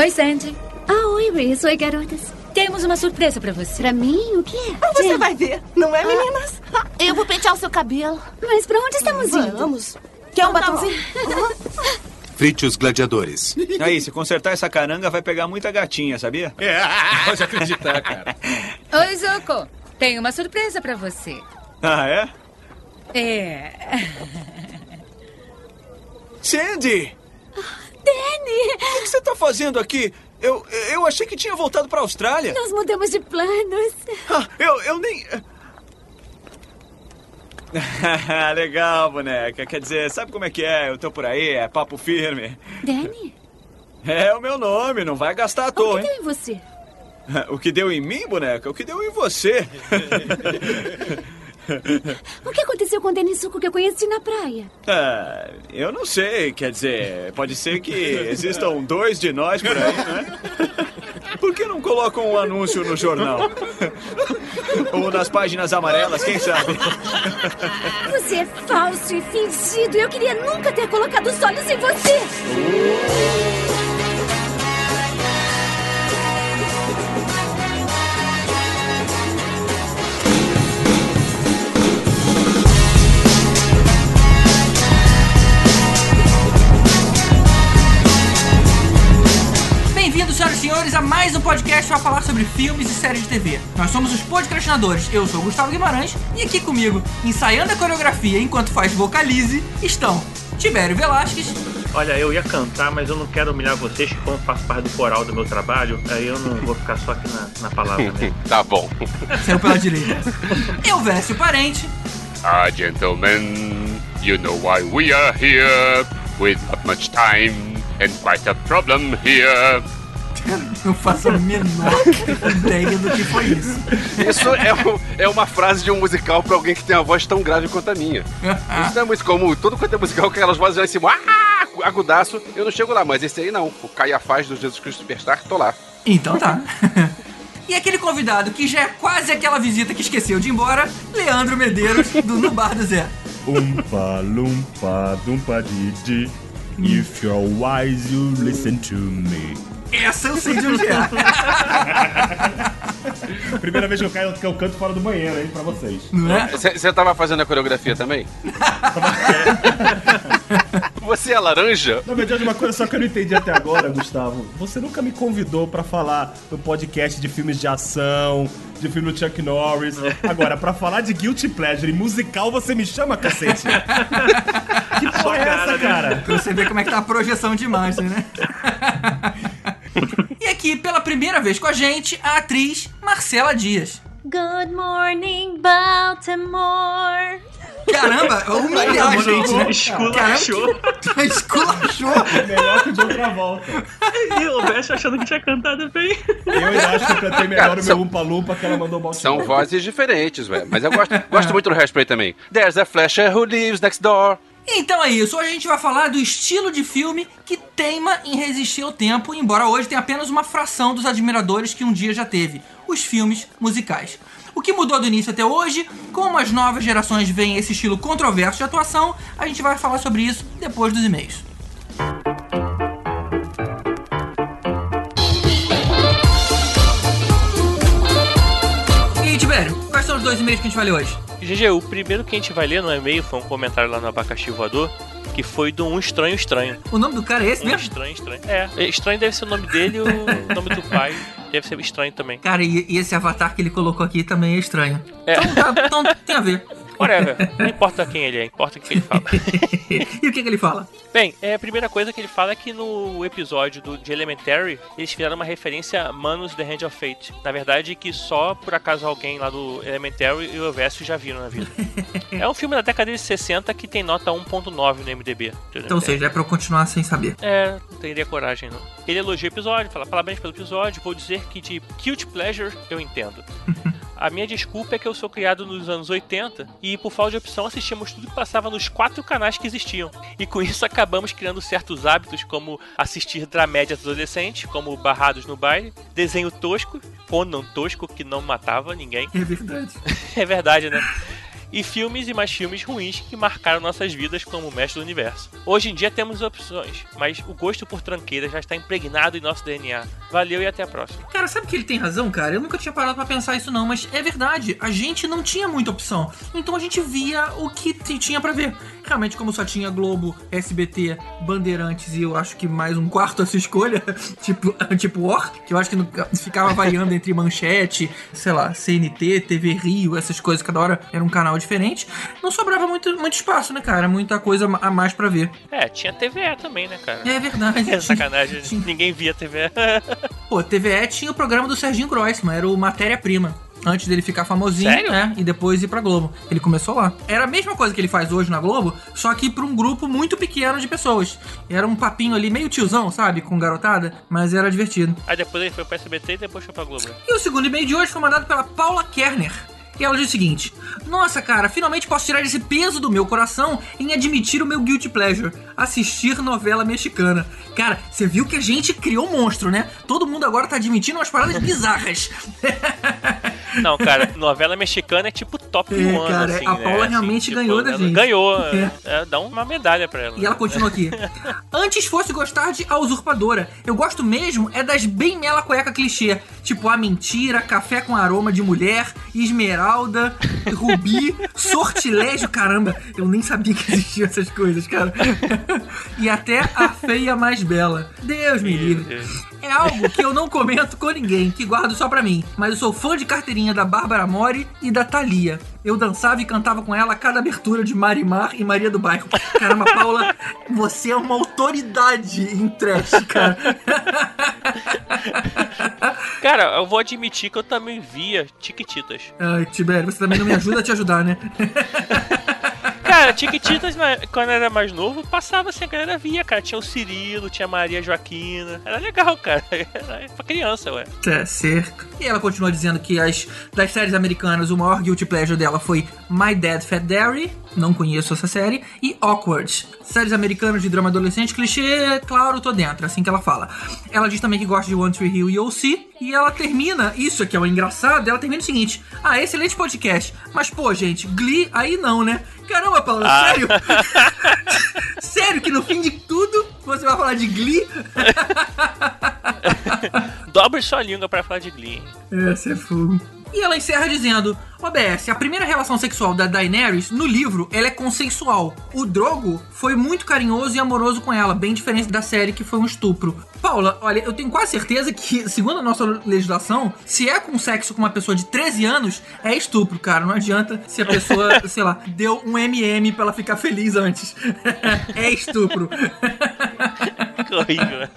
Oi, Sandy. Ah, oi, Reese. Oi, garotas. Temos uma surpresa pra você. Pra mim, o que é? Você Jen. vai ver, não é, meninas? Ah, eu vou pentear o seu cabelo. Mas pra onde estamos indo? Vamos. Quer um batomzinho? Frite os gladiadores. Aí, se consertar essa caranga, vai pegar muita gatinha, sabia? É, pode acreditar, cara. Oi, Zuko. Tenho uma surpresa pra você. Ah, é? É. Sandy! Danny! O que você tá fazendo aqui? Eu, eu achei que tinha voltado pra Austrália. Nós mudamos de planos. Ah, eu, eu nem. Legal, boneca. Quer dizer, sabe como é que é? Eu tô por aí, é papo firme. Danny? É o meu nome, não vai gastar à toa, o que hein? deu em você? O que deu em mim, boneca? O que deu em você? o que aconteceu com o Denisuco que eu conheci na praia? Ah, eu não sei. Quer dizer, pode ser que existam dois de nós por aí, né? Por que não colocam um anúncio no jornal? Ou nas páginas amarelas, quem sabe? Você é falso e fingido. Eu queria nunca ter colocado os olhos em você. Bem-vindos, senhoras e senhores, a mais um podcast para falar sobre filmes e séries de TV. Nós somos os podcastinadores. Eu sou o Gustavo Guimarães e aqui comigo, ensaiando a coreografia enquanto faz vocalize, estão Tibério Velasquez. Olha, eu ia cantar, mas eu não quero humilhar vocês, como faço parte do coral do meu trabalho, aí eu não vou ficar só aqui na, na palavra mesmo. tá bom. Saiu pela direita. Eu, Vécio Parente. Ah, gentlemen, you know why we are here, with not much time, and quite a problem here. Não faço a menor ideia do que foi isso. Isso é, um, é uma frase de um musical pra alguém que tem a voz tão grave quanto a minha. Isso não é muito comum. Todo quanto é musical, aquelas vozes lá em cima, ah, agudaço, eu não chego lá. Mas esse aí não. O Caiafás do Jesus Cristo Superstar, tô lá. Então tá. E aquele convidado que já é quase aquela visita que esqueceu de ir embora, Leandro Medeiros, do No Bar do Zé. Umpa, lumpa, dumpa, didi. If you're wise, you listen to me. Essa eu sei de onde é. Primeira vez que eu caio, que eu canto fora do banheiro, hein, pra vocês. É? Você tava fazendo a coreografia também? Você é laranja? Na verdade, uma coisa só que eu não entendi até agora, Gustavo. Você nunca me convidou pra falar no podcast de filmes de ação, de filme do Chuck Norris. Agora, pra falar de Guilty Pleasure e musical, você me chama, cacete? que porra é essa, cara? Pra você ver como é que tá a projeção de imagem, né? E aqui, pela primeira vez com a gente, a atriz Marcela Dias. Good morning, Baltimore. Caramba, humilhar a gente, né? Esculachou. Caramba, esculachou. Melhor que o John Travolta. E o Best achando que tinha cantado bem. Eu ainda acho que eu cantei melhor o meu Umpa Lumpa que ela mandou Baltimore. São vozes diferentes, velho. Mas eu gosto, gosto muito do Hairspray também. There's a flasher who lives next door. Então é isso, hoje a gente vai falar do estilo de filme que teima em resistir ao tempo, embora hoje tenha apenas uma fração dos admiradores que um dia já teve, os filmes musicais. O que mudou do início até hoje, como as novas gerações veem esse estilo controverso de atuação, a gente vai falar sobre isso depois dos e-mails. Quais são os dois e-mails que a gente vai ler hoje? GG, o primeiro que a gente vai ler no e-mail foi um comentário lá no Abacaxi Voador, que foi do Um Estranho Estranho. O nome do cara é esse Um mesmo? Estranho Estranho. É, estranho deve ser o nome dele e o nome do pai deve ser estranho também. Cara, e, e esse avatar que ele colocou aqui também é estranho. É. Então, tá- então tem a ver. Whatever, não importa quem ele é, importa o que ele fala. e o que, que ele fala? Bem, é, a primeira coisa que ele fala é que no episódio do, de Elementary, eles fizeram uma referência a Manus The Hand of Fate. Na verdade, que só por acaso alguém lá do Elementary e o Verso já viram na vida. é um filme da década de 60 que tem nota 1.9 no MDB. Então, ou seja, é pra eu continuar sem saber. É, não teria coragem não. Ele elogia o episódio, fala parabéns pelo episódio, vou dizer que de cute pleasure eu entendo. A minha desculpa é que eu sou criado nos anos 80 e por falta de opção assistíamos tudo que passava nos quatro canais que existiam. E com isso acabamos criando certos hábitos como assistir dramédias adolescentes, como Barrados no Baile, desenho tosco, Conan tosco que não matava ninguém. É verdade. é verdade, né? E filmes e mais filmes ruins que marcaram nossas vidas como mestre do universo. Hoje em dia temos opções, mas o gosto por tranqueiras já está impregnado em nosso DNA. Valeu e até a próxima. Cara, sabe que ele tem razão, cara? Eu nunca tinha parado pra pensar isso não, mas é verdade. A gente não tinha muita opção. Então a gente via o que tinha pra ver. Realmente, como só tinha Globo, SBT, Bandeirantes e eu acho que mais um quarto a sua escolha, tipo, tipo Or, que eu acho que não- ficava variando entre manchete, sei lá, CNT, TV Rio, essas coisas, cada hora era um canal diferente. Não sobrava muito, muito espaço, né, cara? Muita coisa a mais pra ver. É, tinha TVE também, né, cara? É verdade. É sacanagem, ninguém via TVE. Pô, TVE tinha o programa do Serginho Grossman, era o Matéria-Prima. Antes dele ficar famosinho, Sério? né? E depois ir pra Globo. Ele começou lá. Era a mesma coisa que ele faz hoje na Globo, só que pra um grupo muito pequeno de pessoas. Era um papinho ali, meio tiozão, sabe? Com garotada, mas era divertido. Aí depois ele foi pro SBT e depois foi pra Globo. E o segundo e-mail de hoje foi mandado pela Paula Kerner. E ela diz o seguinte: Nossa, cara, finalmente posso tirar esse peso do meu coração em admitir o meu guilty pleasure, assistir novela mexicana. Cara, você viu que a gente criou um monstro, né? Todo mundo agora tá admitindo umas paradas bizarras. Não, cara, novela mexicana é tipo top É, 1 cara, assim, a né? Paula Assim, realmente tipo, ganhou da gente. Ganhou. É. É, dá uma medalha pra ela. E ela continua aqui. Antes fosse gostar de A Usurpadora. Eu gosto mesmo é das bem mela cueca clichê. Tipo A Mentira, Café com Aroma de Mulher, Esmeralda, Rubi, Sortilégio. Caramba, eu nem sabia que existiam essas coisas, cara. e até A Feia Mais Bela. Deus me livre. É algo que eu não comento com ninguém, que guardo só pra mim. Mas eu sou fã de carteirinha da Bárbara Mori e da Thalia. Eu dançava e cantava com ela a cada abertura de Marimar e Maria do Bairro. Caramba, Paula, você é uma autoridade em trash, cara. Cara, eu vou admitir que eu também via Tiquititas. Ai, Tibério, você também não me ajuda a te ajudar, né? Cara, Tiquititas, quando era mais novo, passava assim, a galera via, cara. Tinha o Cirilo, tinha a Maria Joaquina. Era legal, cara. Era pra criança, ué. Tá certo. E ela continua dizendo que as das séries americanas, o maior guilty pleasure dela foi My Dad Fat Daddy, não conheço essa série, e Awkward. Séries americanas de drama adolescente, clichê, claro, tô dentro, assim que ela fala. Ela diz também que gosta de One Tree Hill e OC, e ela termina, isso aqui é o engraçado, ela termina o seguinte: Ah, excelente podcast, mas pô, gente, Glee aí não, né? Caramba, Paula, Ah. sério? sério que no fim de tudo você vai falar de Glee? Dobre sua língua pra falar de Glee. Essa é fogo. E ela encerra dizendo: OBS, a primeira relação sexual da Daenerys no livro ela é consensual. O Drogo foi muito carinhoso e amoroso com ela, bem diferente da série que foi um estupro. Paula, olha, eu tenho quase certeza que, segundo a nossa legislação, se é com sexo com uma pessoa de 13 anos, é estupro, cara. Não adianta se a pessoa, sei lá, deu um MM pra ela ficar feliz antes. é estupro. Horrível.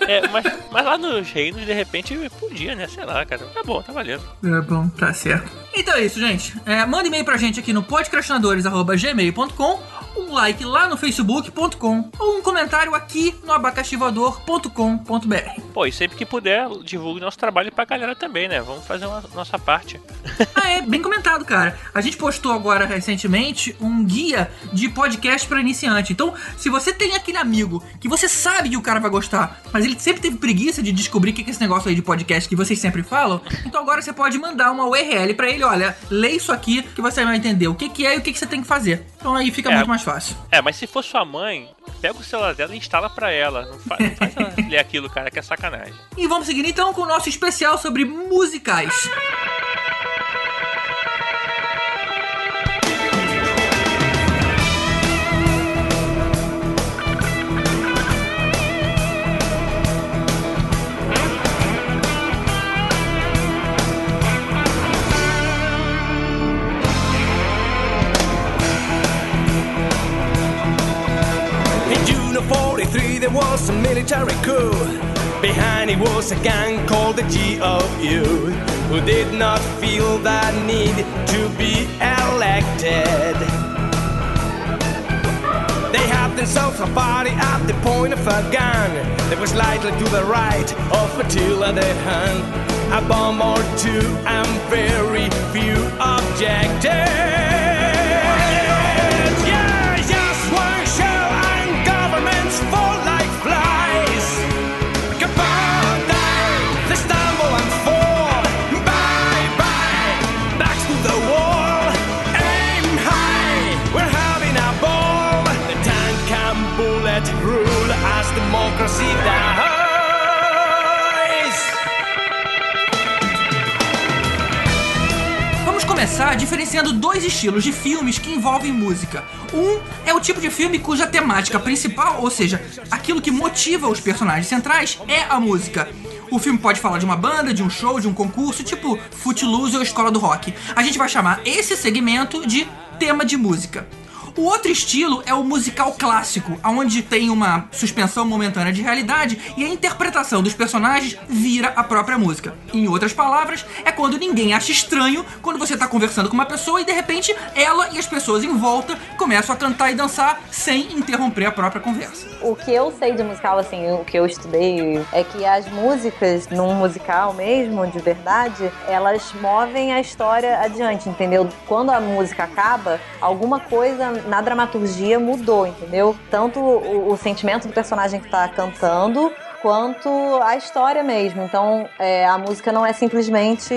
É, mas, mas lá nos reinos, de repente, podia, né? Sei lá, cara. Tá bom, tá valendo. É bom, tá certo. Então é isso, gente. É, manda e-mail pra gente aqui no podcastinadores.gmail.com, um like lá no facebook.com ou um comentário aqui no abacaxivador.com.br. Pô, e sempre que puder, divulgue nosso trabalho pra galera também, né? Vamos fazer uma nossa parte. Ah, é, bem comentado, cara. A gente postou agora recentemente um guia de podcast pra iniciante. Então, se você tem aquele amigo que você sabe que o cara vai gostar, mas ele sempre teve preguiça de descobrir o que é esse negócio aí de podcast que vocês sempre falam, então agora você pode mandar uma URL pra ele, olha, lê isso aqui que você vai entender o que, que é e o que, que você tem que fazer. Então aí fica É. muito mais fácil. É, mas se for sua mãe, pega o celular dela e instala pra ela. Não, fa- não faz ela ler aquilo, cara, que é sacanagem. E vamos seguir então com o nosso especial sobre musicais. there was a military coup. Behind it was a gang called the GOU, who did not feel that need to be elected. They had themselves a party at the point of a gun that was slightly to the right of Attila the Hun. A bomb or two and very few objected. Começar diferenciando dois estilos de filmes que envolvem música. Um é o tipo de filme cuja temática principal, ou seja, aquilo que motiva os personagens centrais, é a música. O filme pode falar de uma banda, de um show, de um concurso, tipo Footloose ou Escola do Rock. A gente vai chamar esse segmento de tema de música. O outro estilo é o musical clássico, onde tem uma suspensão momentânea de realidade e a interpretação dos personagens vira a própria música. Em outras palavras, é quando ninguém acha estranho quando você tá conversando com uma pessoa e de repente ela e as pessoas em volta começam a cantar e dançar sem interromper a própria conversa. O que eu sei de musical, assim, o que eu estudei, é que as músicas, num musical mesmo, de verdade, elas movem a história adiante, entendeu? Quando a música acaba, alguma coisa na dramaturgia mudou, entendeu? Tanto o, o sentimento do personagem que tá cantando, quanto a história mesmo. Então, é, a música não é simplesmente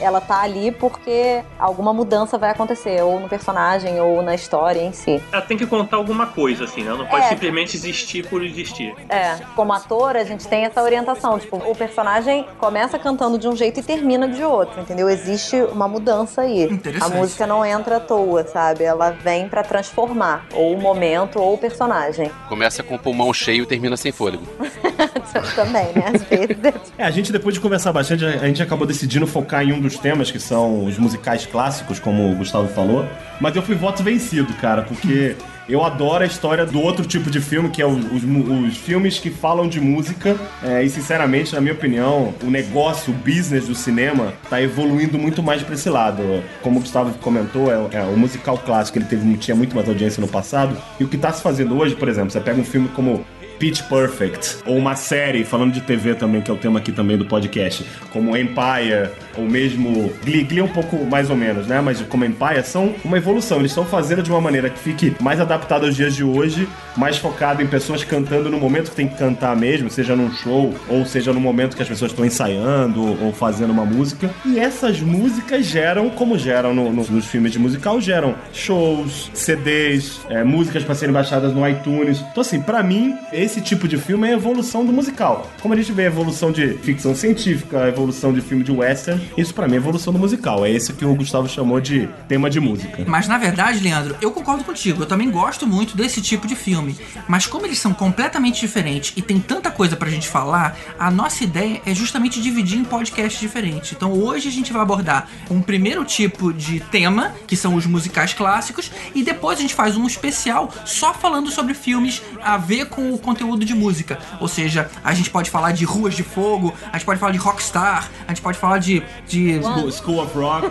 ela tá ali porque alguma mudança vai acontecer, ou no personagem, ou na história em si. Ela tem que contar alguma coisa, assim, né? Não pode É. simplesmente existir por existir. É, como ator, a gente tem essa orientação. Tipo, o personagem começa cantando de um jeito e termina de outro, entendeu? Existe uma mudança aí. A música não entra à toa, sabe? Ela vem pra transformar ou o momento ou o personagem. Começa com o pulmão cheio e termina sem fôlego. Também, né? Às vezes. É, a gente depois de conversar bastante, a gente acabou decidindo focar em um dos temas, que são os musicais clássicos, como o Gustavo falou. Mas eu fui voto vencido, cara, porque eu adoro a história do outro tipo de filme, que é os, mu- os filmes que falam de música. É, e sinceramente, na minha opinião, o negócio, o business do cinema tá evoluindo muito mais pra esse lado. Como o Gustavo comentou, é, é, o musical clássico ele teve, tinha muito mais audiência no passado. E o que tá se fazendo hoje, por exemplo, você pega um filme como Pitch Perfect, ou uma série, falando de TV também, que é o tema aqui também do podcast, como Empire, ou mesmo Glee, Glee é um pouco mais ou menos, né? Mas como Empire, são uma evolução. Eles estão fazendo de uma maneira que fique mais adaptada aos dias de hoje, mais focado em pessoas cantando no momento que tem que cantar mesmo, seja num show, ou seja no momento que as pessoas estão ensaiando, ou fazendo uma música. E essas músicas geram, como geram no- no- nos filmes de musical, geram shows, CDs, é, músicas para serem baixadas no iTunes. Então, assim, pra mim, esse tipo de filme é a evolução do musical. Como a gente vê a evolução de ficção científica, a evolução de filme de western, isso pra mim é evolução do musical. É esse que o Gustavo chamou de tema de música. Mas na verdade, Leandro, eu concordo contigo. Eu também gosto muito desse tipo de filme. Mas como eles são completamente diferentes e tem tanta coisa pra gente falar, a nossa ideia é justamente dividir em podcasts diferentes. Então hoje a gente vai abordar um primeiro tipo de tema, que são os musicais clássicos, e depois a gente faz um especial só falando sobre filmes a ver com o conteúdo de música. Ou seja, a gente pode falar de Ruas de Fogo, a gente pode falar de Rockstar, a gente pode falar de. De School, School of Rock.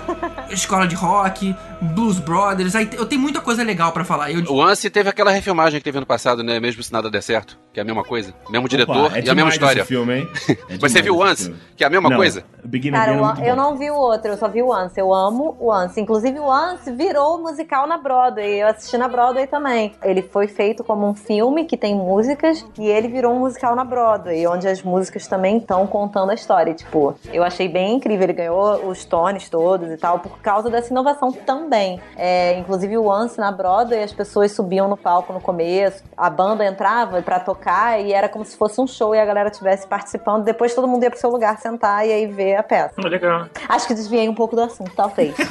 Escola de Rock, Blues Brothers. Aí eu tenho muita coisa legal pra falar. Eu, O Anse teve aquela refilmagem que teve ano passado, né? Mesmo se nada der certo, que é a mesma coisa. Mesmo diretor é e a mesma história. esse filme, hein? É Mas você viu o filme. Que é a mesma Não, coisa? Cara, é eu bom. não vi o outro, eu só vi o Once. Eu amo o Once. Inclusive, o Once virou musical na Broadway. Eu assisti na Broadway também. Ele foi feito como um filme que tem músicas e ele virou um musical na Broadway, onde as músicas também estão contando a história. Tipo, eu achei bem incrível. Ele ganhou os tones todos e tal, por causa dessa inovação também. É, inclusive, o Once na Broadway, as pessoas subiam no palco no começo, a banda entrava pra tocar e era como se fosse um show e a galera estivesse participando. Depois todo mundo ia pro seu lugar sentar e aí ver a peça. Legal. Acho que desviei um pouco do assunto, talvez.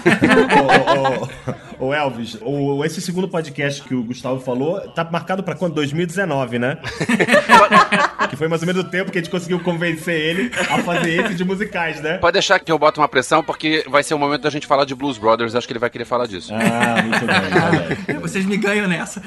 Ô, ô, ô, Elvis, o- esse segundo podcast que o Gustavo falou tá marcado pra quando? 2019, né? que foi mais ou menos o tempo que a gente conseguiu convencer ele a fazer esse de musicais, né? Pode deixar que eu boto uma pressão, porque vai ser o momento da gente falar de Blues Brothers. Acho que ele vai querer falar disso. Ah, muito bem. Vocês me ganham nessa.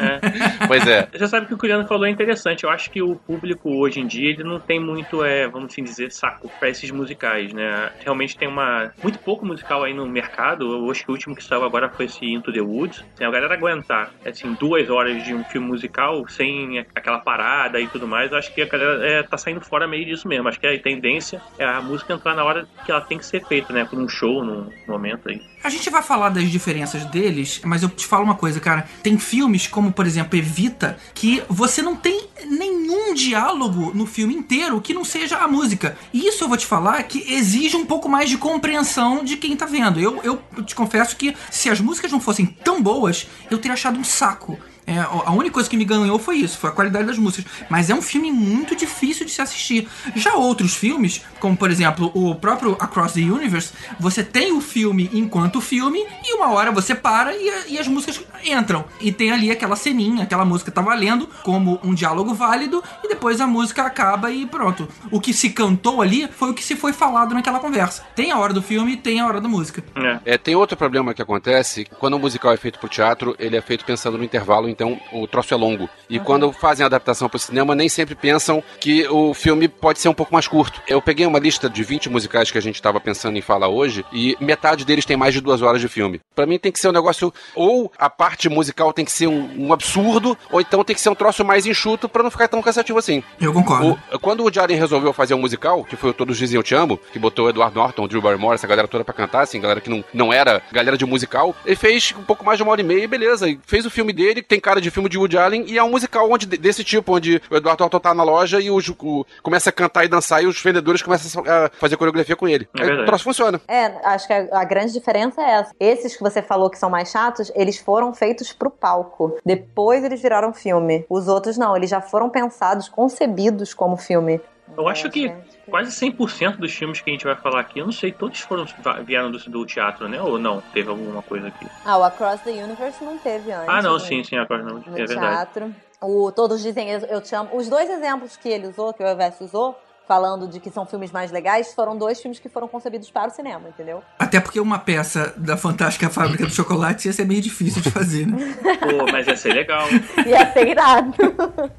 Pois é. Você sabe que o que o Leandro falou é interessante. Eu acho que o público hoje em dia ele não tem muito, é, vamos assim dizer, saco pra esses musicais, né? Realmente tem uma muito pouco musical aí no mercado. Eu acho que o último que saiu agora foi esse Into the Woods. Assim, a galera aguentar assim duas horas de um filme musical sem aquela parada e tudo mais. Eu acho que a galera é, tá saindo fora meio disso mesmo. Acho que a tendência é a música entrar na hora que ela tem que ser feita, né? Por um show, num momento aí. A gente vai falar das diferenças deles, mas eu te falo uma coisa, cara. Tem filmes como, por exemplo, Evita, que você não tem nenhum diálogo no filme inteiro que não seja a música. E isso eu vou te falar que exige um pouco mais de compreensão de quem tá vendo. Eu, eu te confesso que se as músicas não fossem tão boas, eu teria achado um saco. É, a única coisa que me ganhou foi isso, foi a qualidade das músicas. Mas é um filme muito difícil de se assistir. Já outros filmes, como por exemplo o próprio Across the Universe, você tem o filme enquanto filme e uma hora você para e, e as músicas entram. E tem ali aquela ceninha, aquela música tá valendo como um diálogo válido e depois a música acaba e pronto. O que se cantou ali foi o que se foi falado naquela conversa. Tem a hora do filme e tem a hora da música. É, tem outro problema que acontece, quando um musical é feito pro teatro, ele é feito pensando no intervalo, então o troço é longo. E quando fazem a adaptação pro cinema, nem sempre pensam que o filme pode ser um pouco mais curto. Eu peguei uma lista de 20 musicais que a gente tava pensando em falar hoje, e metade deles tem mais de duas horas de filme. Pra mim tem que ser um negócio, ou a parte musical tem que ser um, um absurdo, ou então tem que ser um troço mais enxuto pra não ficar tão cansativo assim. Eu concordo. O- quando o Jaren resolveu fazer um musical, que foi o Todos Dizem Eu Te Amo, que botou o Edward Norton, Drew Barrymore, essa galera toda pra cantar, assim, galera que não, não era galera de musical, ele fez um pouco mais de uma hora e meia e beleza. E fez o filme dele, que tem cara de filme de Woody Allen, e é um musical onde, desse tipo, onde o Edward Norton tá na loja e o, o- começa a cantar e dançar e os vendedores começam a fazer coreografia com ele. É Aí o troço funciona. É, acho que a, a grande diferença é essa. Esses que você falou que são mais chatos, eles foram feitos pro palco. Depois eles viraram filme. Os outros não, eles já foram pensados, concebidos como filme. Eu acho que quase 100% dos filmes que a gente vai falar aqui, eu não sei, todos foram vieram do, do teatro, né? Ou não? Teve alguma coisa aqui? Ah, o Across the Universe não teve antes. Ah, não, no- sim, sim, agora não. No É verdade. teatro. O Todos Dizem Eu, Eu Te Amo. Os dois exemplos que ele usou, que o Elvis usou, falando de que são filmes mais legais, foram dois filmes que foram concebidos para o cinema, entendeu? Até porque uma peça da Fantástica Fábrica do Chocolate ia ser meio difícil de fazer, né? Pô, mas ia ser legal. Ia ser irado.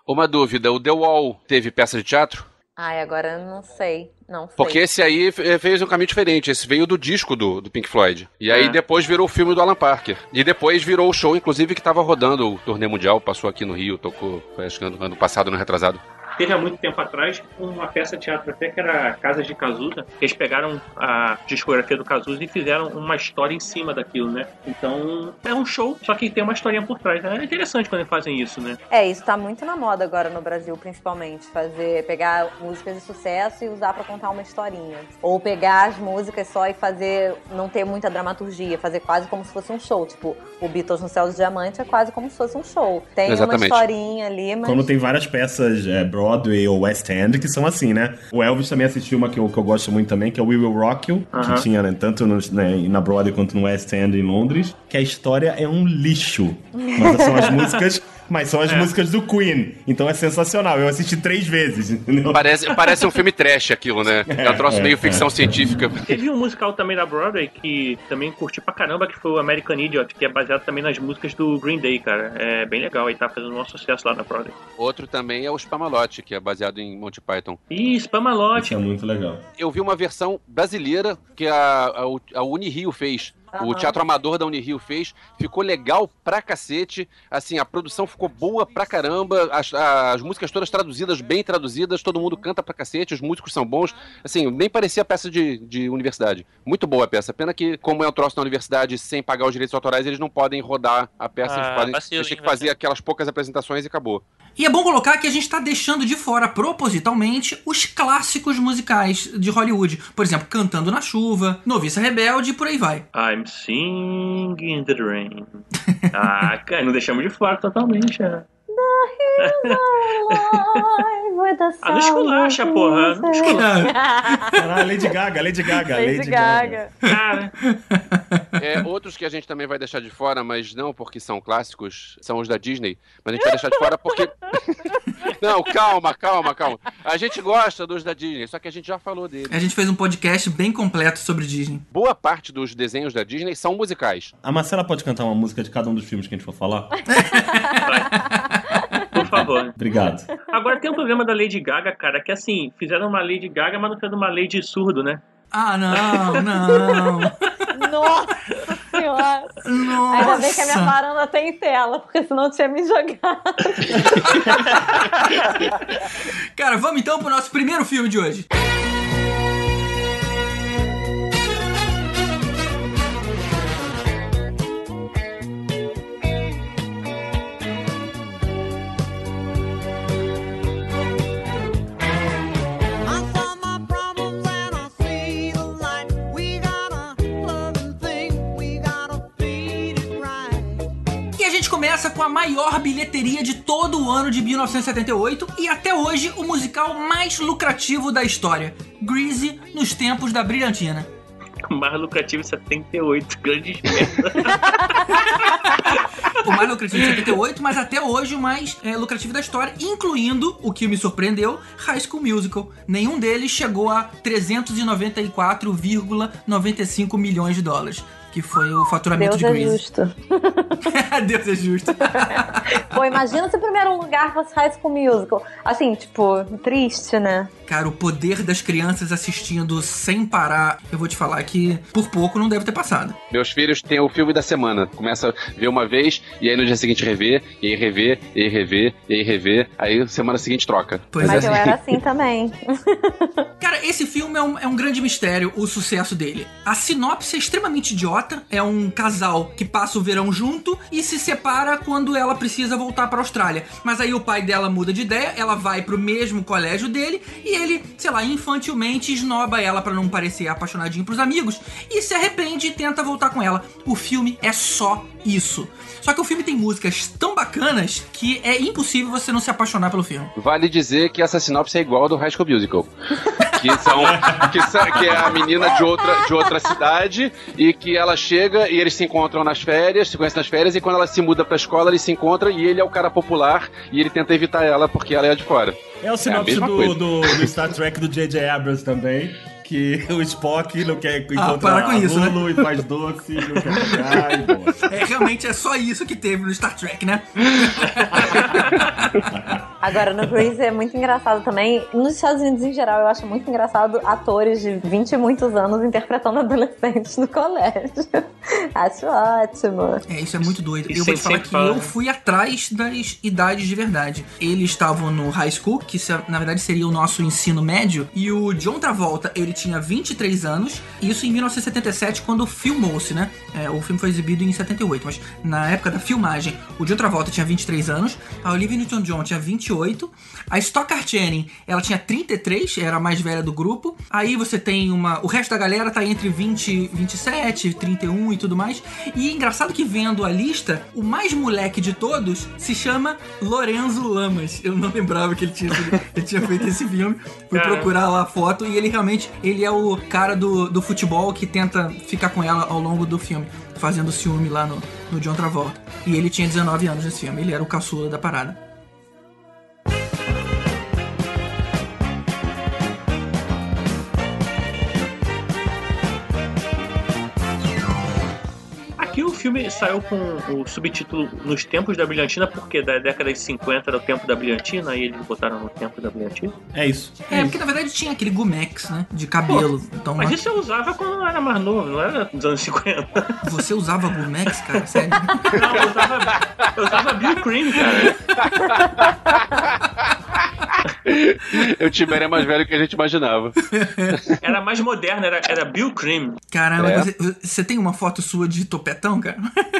Uma dúvida, o The Wall teve peça de teatro? Ai, agora eu não sei. Não sei. Porque esse aí eh, fez um caminho diferente. Esse veio do disco do, do Pink Floyd. E aí É. depois virou o filme do Alan Parker. E depois virou o show, inclusive, que tava rodando o turnê mundial. Passou aqui no Rio, tocou, foi, acho que ano, ano passado, ano retrasado. Teve há muito tempo atrás uma peça de teatro até que era Casa de Cazuza. Eles pegaram a discografia do Cazuza e fizeram uma história em cima daquilo, né? Então é um show, só que tem uma historinha por trás. É interessante quando eles fazem isso, né? É, isso tá muito na moda agora no Brasil, principalmente. Fazer, pegar músicas de sucesso e usar pra contar uma historinha. Ou pegar as músicas só e fazer, não ter muita dramaturgia, fazer quase como se fosse um show. Tipo, o Beatles no Céu dos Diamantes é quase como se fosse um show. Tem Exatamente. uma historinha ali, mas. Quando tem várias peças é, Broadway ou West End que são assim, né? O Elvis também assistiu uma que eu, que eu gosto muito também, que é o We Will Rock You, Aham. que tinha né, tanto no, né, na Broadway quanto no West End em Londres, que a história é um lixo. Mas são as músicas, mas são as músicas do Queen. Então é sensacional. Eu assisti três vezes, entendeu? Parece, parece um filme trash aquilo, né? É um troço É, meio é. ficção científica. Teve um musical também da Broadway que também curti pra caramba, que foi o American Idiot, que é baseado também nas músicas do Green Day, cara. É bem legal, e tá fazendo um sucesso lá na Broadway. Outro também é o Spamalot, que é baseado em Monty Python. Ih, Spamalot. Isso é muito legal. Eu vi uma versão brasileira que a, a, a Unirio fez. O. Teatro Amador da Unirio fez. Ficou legal pra cacete. Assim, a produção ficou boa pra caramba. As, as músicas todas traduzidas, bem traduzidas. Todo mundo canta pra cacete. Os músicos são bons. Assim, nem parecia peça de, de universidade. Muito boa a peça. Pena que, como é um troço na universidade sem pagar os direitos autorais, eles não podem rodar a peça. Ah, eles podem, vacilo, eles têm que fazer aquelas poucas apresentações e acabou. E é bom colocar que a gente tá deixando de fora propositalmente os clássicos musicais de Hollywood. Por exemplo, Cantando na Chuva, Noviça Rebelde e por aí vai. I'm singing in the rain. Ah, cara, não deixamos de fora totalmente, né? Ah, não esculacha, porra. Não esculacha. Ah, Lady Gaga, Lady Gaga, Lady, Gaga. Cara, É, outros que a gente também vai deixar de fora, mas não porque são clássicos, são os da Disney. Mas a gente vai deixar de fora porque. não, calma, calma, calma. A gente gosta dos da Disney, só que a gente já falou deles. A gente fez um podcast bem completo sobre Disney. Boa parte dos desenhos da Disney são musicais. A Marcela pode cantar uma música de cada um dos filmes que a gente for falar? por favor. Obrigado. Agora tem um problema da Lady Gaga, cara, que assim, fizeram uma Lady Gaga, mas não fizeram uma Lady surdo, né? Ah, não, não. Nossa senhora! Ainda bem que a minha varanda tem tela, porque senão tinha me jogado. Cara, vamos então pro nosso primeiro filme de hoje. Começa com a maior bilheteria de todo o ano de 1978 e até hoje o musical mais lucrativo da história. Greasy nos tempos da brilhantina. Mais lucrativo 78, grandes merda. o mais lucrativo de 78, mas até hoje o mais é, lucrativo da história, incluindo, o que me surpreendeu, High School Musical. Nenhum deles chegou a 394,95 milhões de dólares. Que foi o faturamento Deus de é Grease. justo. Deus é justo. Pô, imagina se o primeiro lugar fosse High School Musical. Assim, tipo, triste, né? Cara, o poder das crianças assistindo sem parar, eu vou te falar que por pouco não deve ter passado. Meus filhos têm o filme da semana. Começa a ver uma vez, e aí no dia seguinte rever, e aí rever, e aí rever, e aí rever. Aí semana seguinte troca. Pois Mas é. eu era assim também. Cara, esse filme é um, é um grande mistério, o sucesso dele. A sinopse é extremamente idiota. É um casal que passa o verão junto e se separa quando ela precisa voltar pra Austrália. Mas aí o pai dela muda de ideia, ela vai pro mesmo colégio dele e ele, sei lá, infantilmente esnoba ela pra não parecer apaixonadinho pros amigos e se arrepende e tenta voltar com ela. O filme é só isso. Só que o filme tem músicas tão bacanas que é impossível você não se apaixonar pelo filme. Vale dizer que essa sinopse é igual ao do High School Musical. Que, são, que, são- que é a menina de outra, de outra cidade e que ela chega e eles se encontram nas férias, se conhecem nas férias, e quando ela se muda pra escola, eles se encontram e ele é o cara popular e ele tenta evitar ela porque ela é de fora. É o sinopse mesma do, do, do Star Trek do J.J. Abrams também. Que o Spock não quer encontrar para com a isso, né? Lulu e faz doce, não quer pegar e. É, realmente é só isso que teve no Star Trek, né? Agora, no Grease é muito engraçado também. Nos Estados Unidos, em geral, eu acho muito engraçado atores de 20 e muitos anos interpretando adolescentes no colégio. acho ótimo. É, isso é muito doido. E eu vou falar que fala, eu né? fui atrás das idades de verdade. Eles estavam no high school, que na verdade seria o nosso ensino médio, e o John Travolta, ele tinha 23 anos, isso em 1977, quando filmou-se, né? É, o filme foi exibido em 78, mas na época da filmagem, o John Travolta tinha 23 anos, a Olivia Newton-John tinha 28, a Stockard Channing, ela tinha 33, era a mais velha do grupo, aí você tem uma... o resto da galera tá entre 20, 27, 31 e tudo mais, e é engraçado que vendo a lista, o mais moleque de todos se chama Lorenzo Lamas. Eu não lembrava que ele tinha, ele tinha feito esse filme. Fui Caramba. procurar lá a foto e ele realmente ele é o cara do, do futebol que tenta ficar com ela ao longo do filme, fazendo ciúme lá no, no John Travolta. E ele tinha 19 anos nesse filme, ele era o caçula da parada. Filme saiu com o subtítulo Nos Tempos da Brilhantina, porque da década de 50 era o tempo da Brilhantina, e eles botaram no tempo da Brilhantina. É isso. É, porque na verdade tinha aquele Gumex, né? De cabelo. Então Mas isso eu usava quando eu era mais novo, não era dos anos 50. você usava Gumex, cara? Sério? Não, eu usava, eu usava Bill Cream, cara. o Tibério é mais velho que a gente imaginava. Era mais moderno, era, era Bill Cream. Caramba, É. você, você tem uma foto sua de topetão, cara?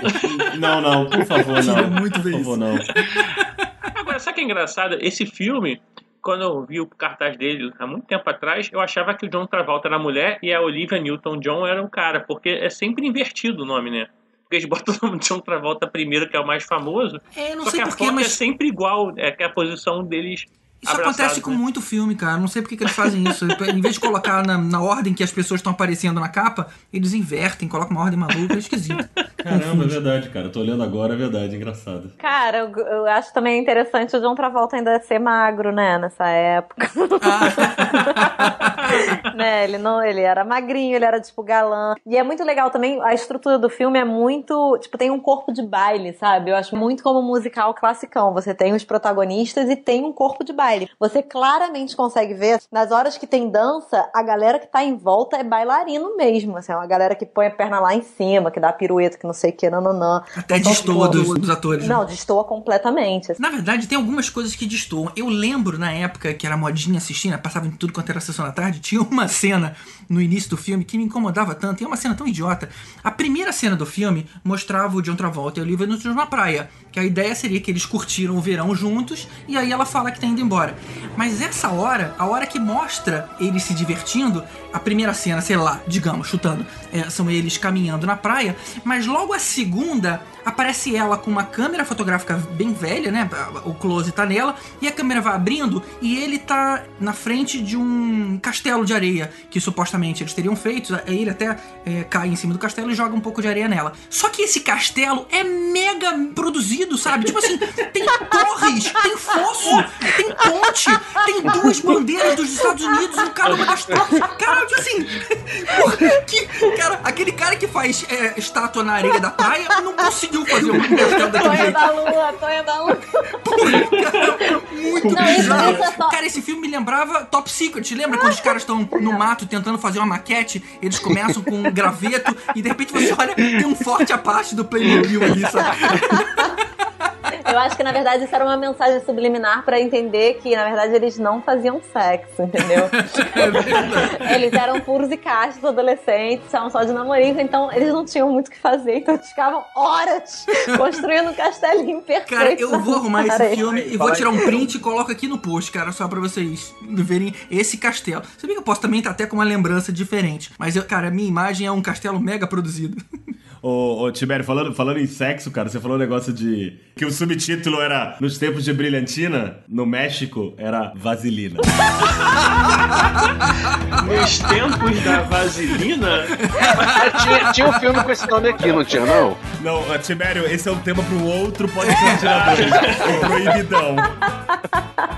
Não, não, por favor, não. Queria muito ver por favor, não. Agora, sabe o que é engraçado? Esse filme, quando eu vi o cartaz dele há muito tempo atrás, eu achava que o John Travolta era a mulher e a Olivia Newton-John era o cara, porque é sempre invertido o nome, né? Porque eles botam o nome de John Travolta primeiro, que é o mais famoso. É, não só sei que a porquê, foto mas- é sempre igual, é que é a posição deles Isso abraçados, acontece com né? muito filme, cara. Não sei porque que eles fazem isso. em vez de colocar na, na ordem que as pessoas estão aparecendo na capa, eles invertem, colocam uma ordem maluca, é esquisito. Caramba, é verdade, cara. Eu tô olhando agora, é verdade, engraçado. Cara, eu, eu acho também interessante o John Travolta ainda ser magro, né, nessa época. né, ele não, ele era magrinho, ele era tipo galã. E é muito legal também, a estrutura do filme é muito, tipo, tem um corpo de baile, sabe? Eu acho muito como um musical classicão. Você tem os protagonistas e tem um corpo de baile. Você claramente consegue ver nas horas que tem dança, a galera que tá em volta é bailarino mesmo, assim, é uma galera que põe a perna lá em cima, que dá pirueta, que não sei o que, nananã. Até destoa dos, dos atores. né? Não, destoa completamente. Na verdade, tem algumas coisas que destoam. Eu lembro na época que era modinha assistir, né? Passava em tudo quanto era sessão da tarde, tinha uma uma cena no início do filme que me incomodava tanto, e é uma cena tão idiota. A primeira cena do filme mostrava o John Travolta e o Olivia Newton-John na praia, que a ideia seria que eles curtiram o verão juntos, e aí ela fala que tá indo embora. Mas essa hora, a hora que mostra eles se divertindo, a primeira cena, sei lá, digamos, chutando, é, são eles caminhando na praia, mas logo a segunda aparece ela com uma câmera fotográfica bem velha, né? O close tá nela, e a câmera vai abrindo e ele tá na frente de um castelo de areia que supostamente eles teriam feito. Aí ele até é, cai em cima do castelo e joga um pouco de areia nela. Só que esse castelo é mega produzido, sabe? Tipo assim, tem torres, tem fosso, tem ponte, tem duas bandeiras dos Estados Unidos cada uma das torres. Cara, assim, porra, que, cara, aquele cara que faz é, estátua na areia da praia não conseguiu fazer um castelo daquele jeito. da lua, Tonha da lua. Muito Não, isso- bizarro. isso é top. Cara, esse filme me lembrava Top Secret. Lembra quando os caras estão no mato tentando fazer uma maquete? Eles começam com um graveto e de repente você olha, tem um forte a parte do Playmobil ali, sabe? Eu acho que na verdade isso era uma mensagem subliminar pra entender que na verdade eles não faziam sexo, entendeu? eles eram puros e castos adolescentes, estavam só de namorico, então eles não tinham muito o que fazer, então eles ficavam horas construindo um castelinho perfeito. Cara, eu vou arrumar esse filme e vou tirar um print e coloco aqui no post, cara, só pra vocês verem esse castelo. Você vê que eu posso também estar até com uma lembrança diferente. Mas, eu, cara, a minha imagem é um castelo mega produzido. Ô, ô Tibério, falando, falando em sexo, cara, você falou um negócio de. Que o subtítulo era Nos tempos de brilhantina, no México, era vaselina. Nos tempos da vaselina. tinha, tinha um filme com esse nome aqui, não tinha, não? Não, Tibério, esse é um tema pro outro podcast dois. O Proibidão.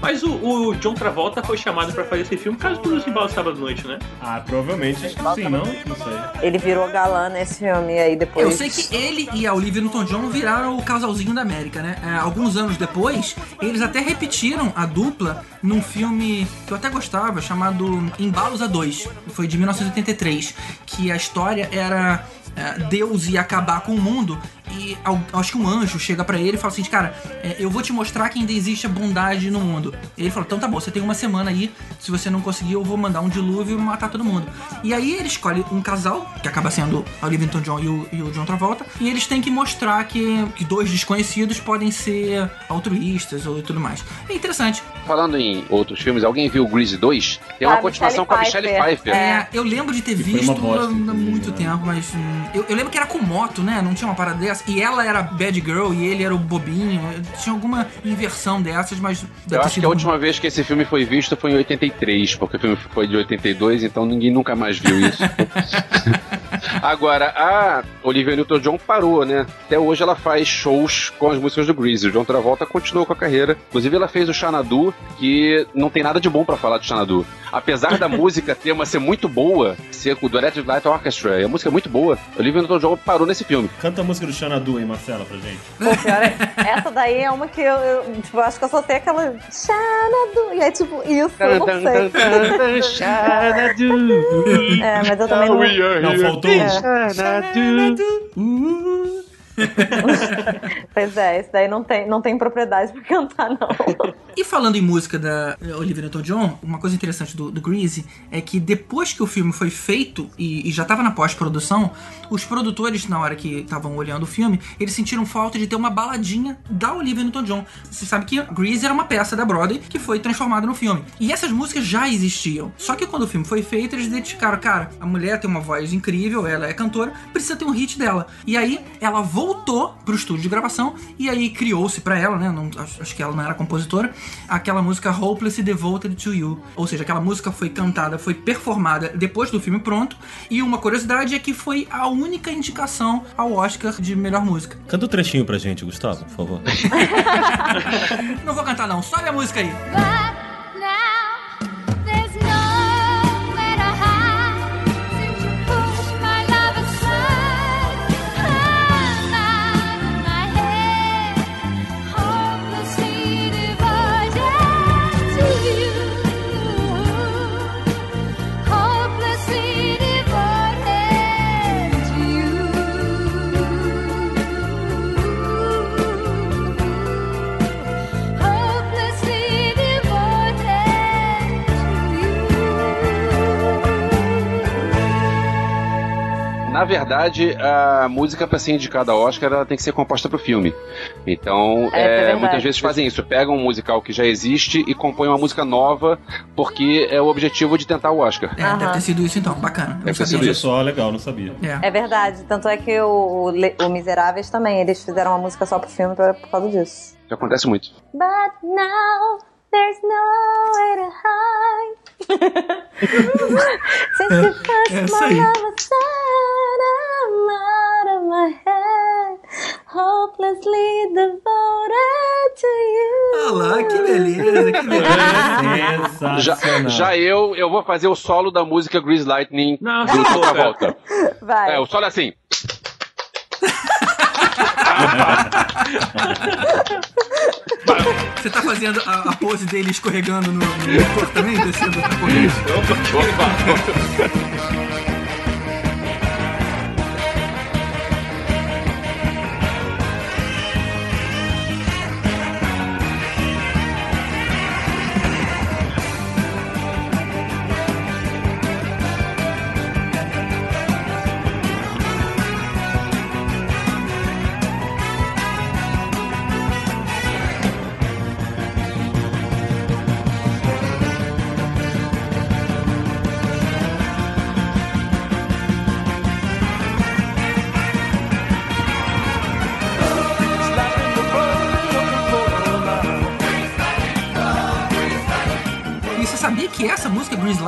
Mas o, o John Travolta foi chamado pra fazer esse filme por causa do Lucimbal sábado à noite, né? Ah, provavelmente acho que sim, não? Não sei. Ele virou galã nesse filme e aí depois. Eu sei que ele e a Olivia Newton-John viraram o casalzinho da América, né? É, alguns anos depois, eles até repetiram a dupla num filme que eu até gostava, chamado Embalos a Dois. Foi de 1983, que a história era é, Deus ia acabar com o mundo e acho que um anjo chega pra ele e fala assim, cara, é, eu vou te mostrar que ainda existe a bondade no mundo. E ele fala, então tá bom, você tem uma semana aí, se você não conseguir eu vou mandar um dilúvio e matar todo mundo. E aí ele escolhe um casal, que acaba sendo a Olivia Newton-John e o, e o John Travolta, e eles têm que mostrar que, que dois desconhecidos podem ser altruístas ou tudo mais. É interessante. Falando em outros filmes, alguém viu Grease 2? Tem uma Ah, continuação com a Michelle Pfeiffer. É, eu lembro de ter foi visto há muito tempo, mas hum, eu, eu lembro que era com moto, né? Não tinha uma parada dessa. E ela era bad girl e ele era o bobinho. Tinha alguma inversão dessas, mas deve Eu ter acho que a um- última vez que esse filme foi visto foi em 83, porque o filme foi de 82, então ninguém nunca mais viu isso. Agora, a Olivia Newton-John parou, né? Até hoje ela faz shows com as músicas do Grease. O John Travolta continuou com a carreira. Inclusive, ela fez o Xanadu, que não tem nada de bom pra falar do Xanadu. Apesar da música tema ser muito boa, ser com o do Electric Light Orchestra, e a música é muito boa, Olivia Newton-John parou nesse filme. Canta a música do Xanadu aí, Marcela, pra gente. Pô, pior é- essa daí é uma que eu, eu, tipo, acho que eu só sei aquela Xanadu. E é tipo, isso, eu não sei. É, mas eu também não. Não, faltou É. um. Pois é, esse daí não tem, não tem propriedade pra cantar, não. E falando em música da eh, Olivia Newton-John, uma coisa interessante do, do Grease é que depois que o filme foi feito e, e já estava na pós-produção, os produtores, na hora que estavam olhando o filme, eles sentiram falta de ter uma baladinha da Olivia Newton-John. Você sabe que Grease era uma peça da Broadway que foi transformada no filme. E essas músicas já existiam. Só que quando o filme foi feito, eles identificaram, cara, a mulher tem uma voz incrível, ela é cantora, precisa ter um hit dela. E aí ela voltou pro estúdio de gravação e aí criou-se pra ela, né? Não, acho que ela não era compositora, aquela música Hopeless Devoted to You. Ou seja, aquela música foi cantada, foi performada depois do filme pronto. E uma curiosidade é que foi a única indicação ao Oscar de melhor música. Canta um trechinho pra gente, Gustavo, por favor. Não vou cantar, não. Sobe a música aí. Na verdade, a música pra ser indicada ao Oscar ela tem que ser composta pro filme. Então, É, é é, muitas vezes fazem isso. Pegam um musical que já existe e compõem uma música nova, porque é o objetivo de tentar o Oscar. É, deve ter sido isso então, bacana. Eu Deve ter sido disso. Só legal, não sabia. É verdade. Tanto é que o, o, o Miseráveis também, eles fizeram uma música só pro filme por, por causa disso. Isso acontece muito. But now there's nowhere to hide. Since you first É, my isso aí. love aside, I'm out of my head, hopelessly devoted to you. Ah lá, que beleza, que beleza. Já, já eu, eu vou fazer o solo da música Grease Lightning Não, do cala a John boca. Travolta. Vai. É, o solo é assim. Você tá fazendo a, a pose dele escorregando no, no também, descendo pra corrente? E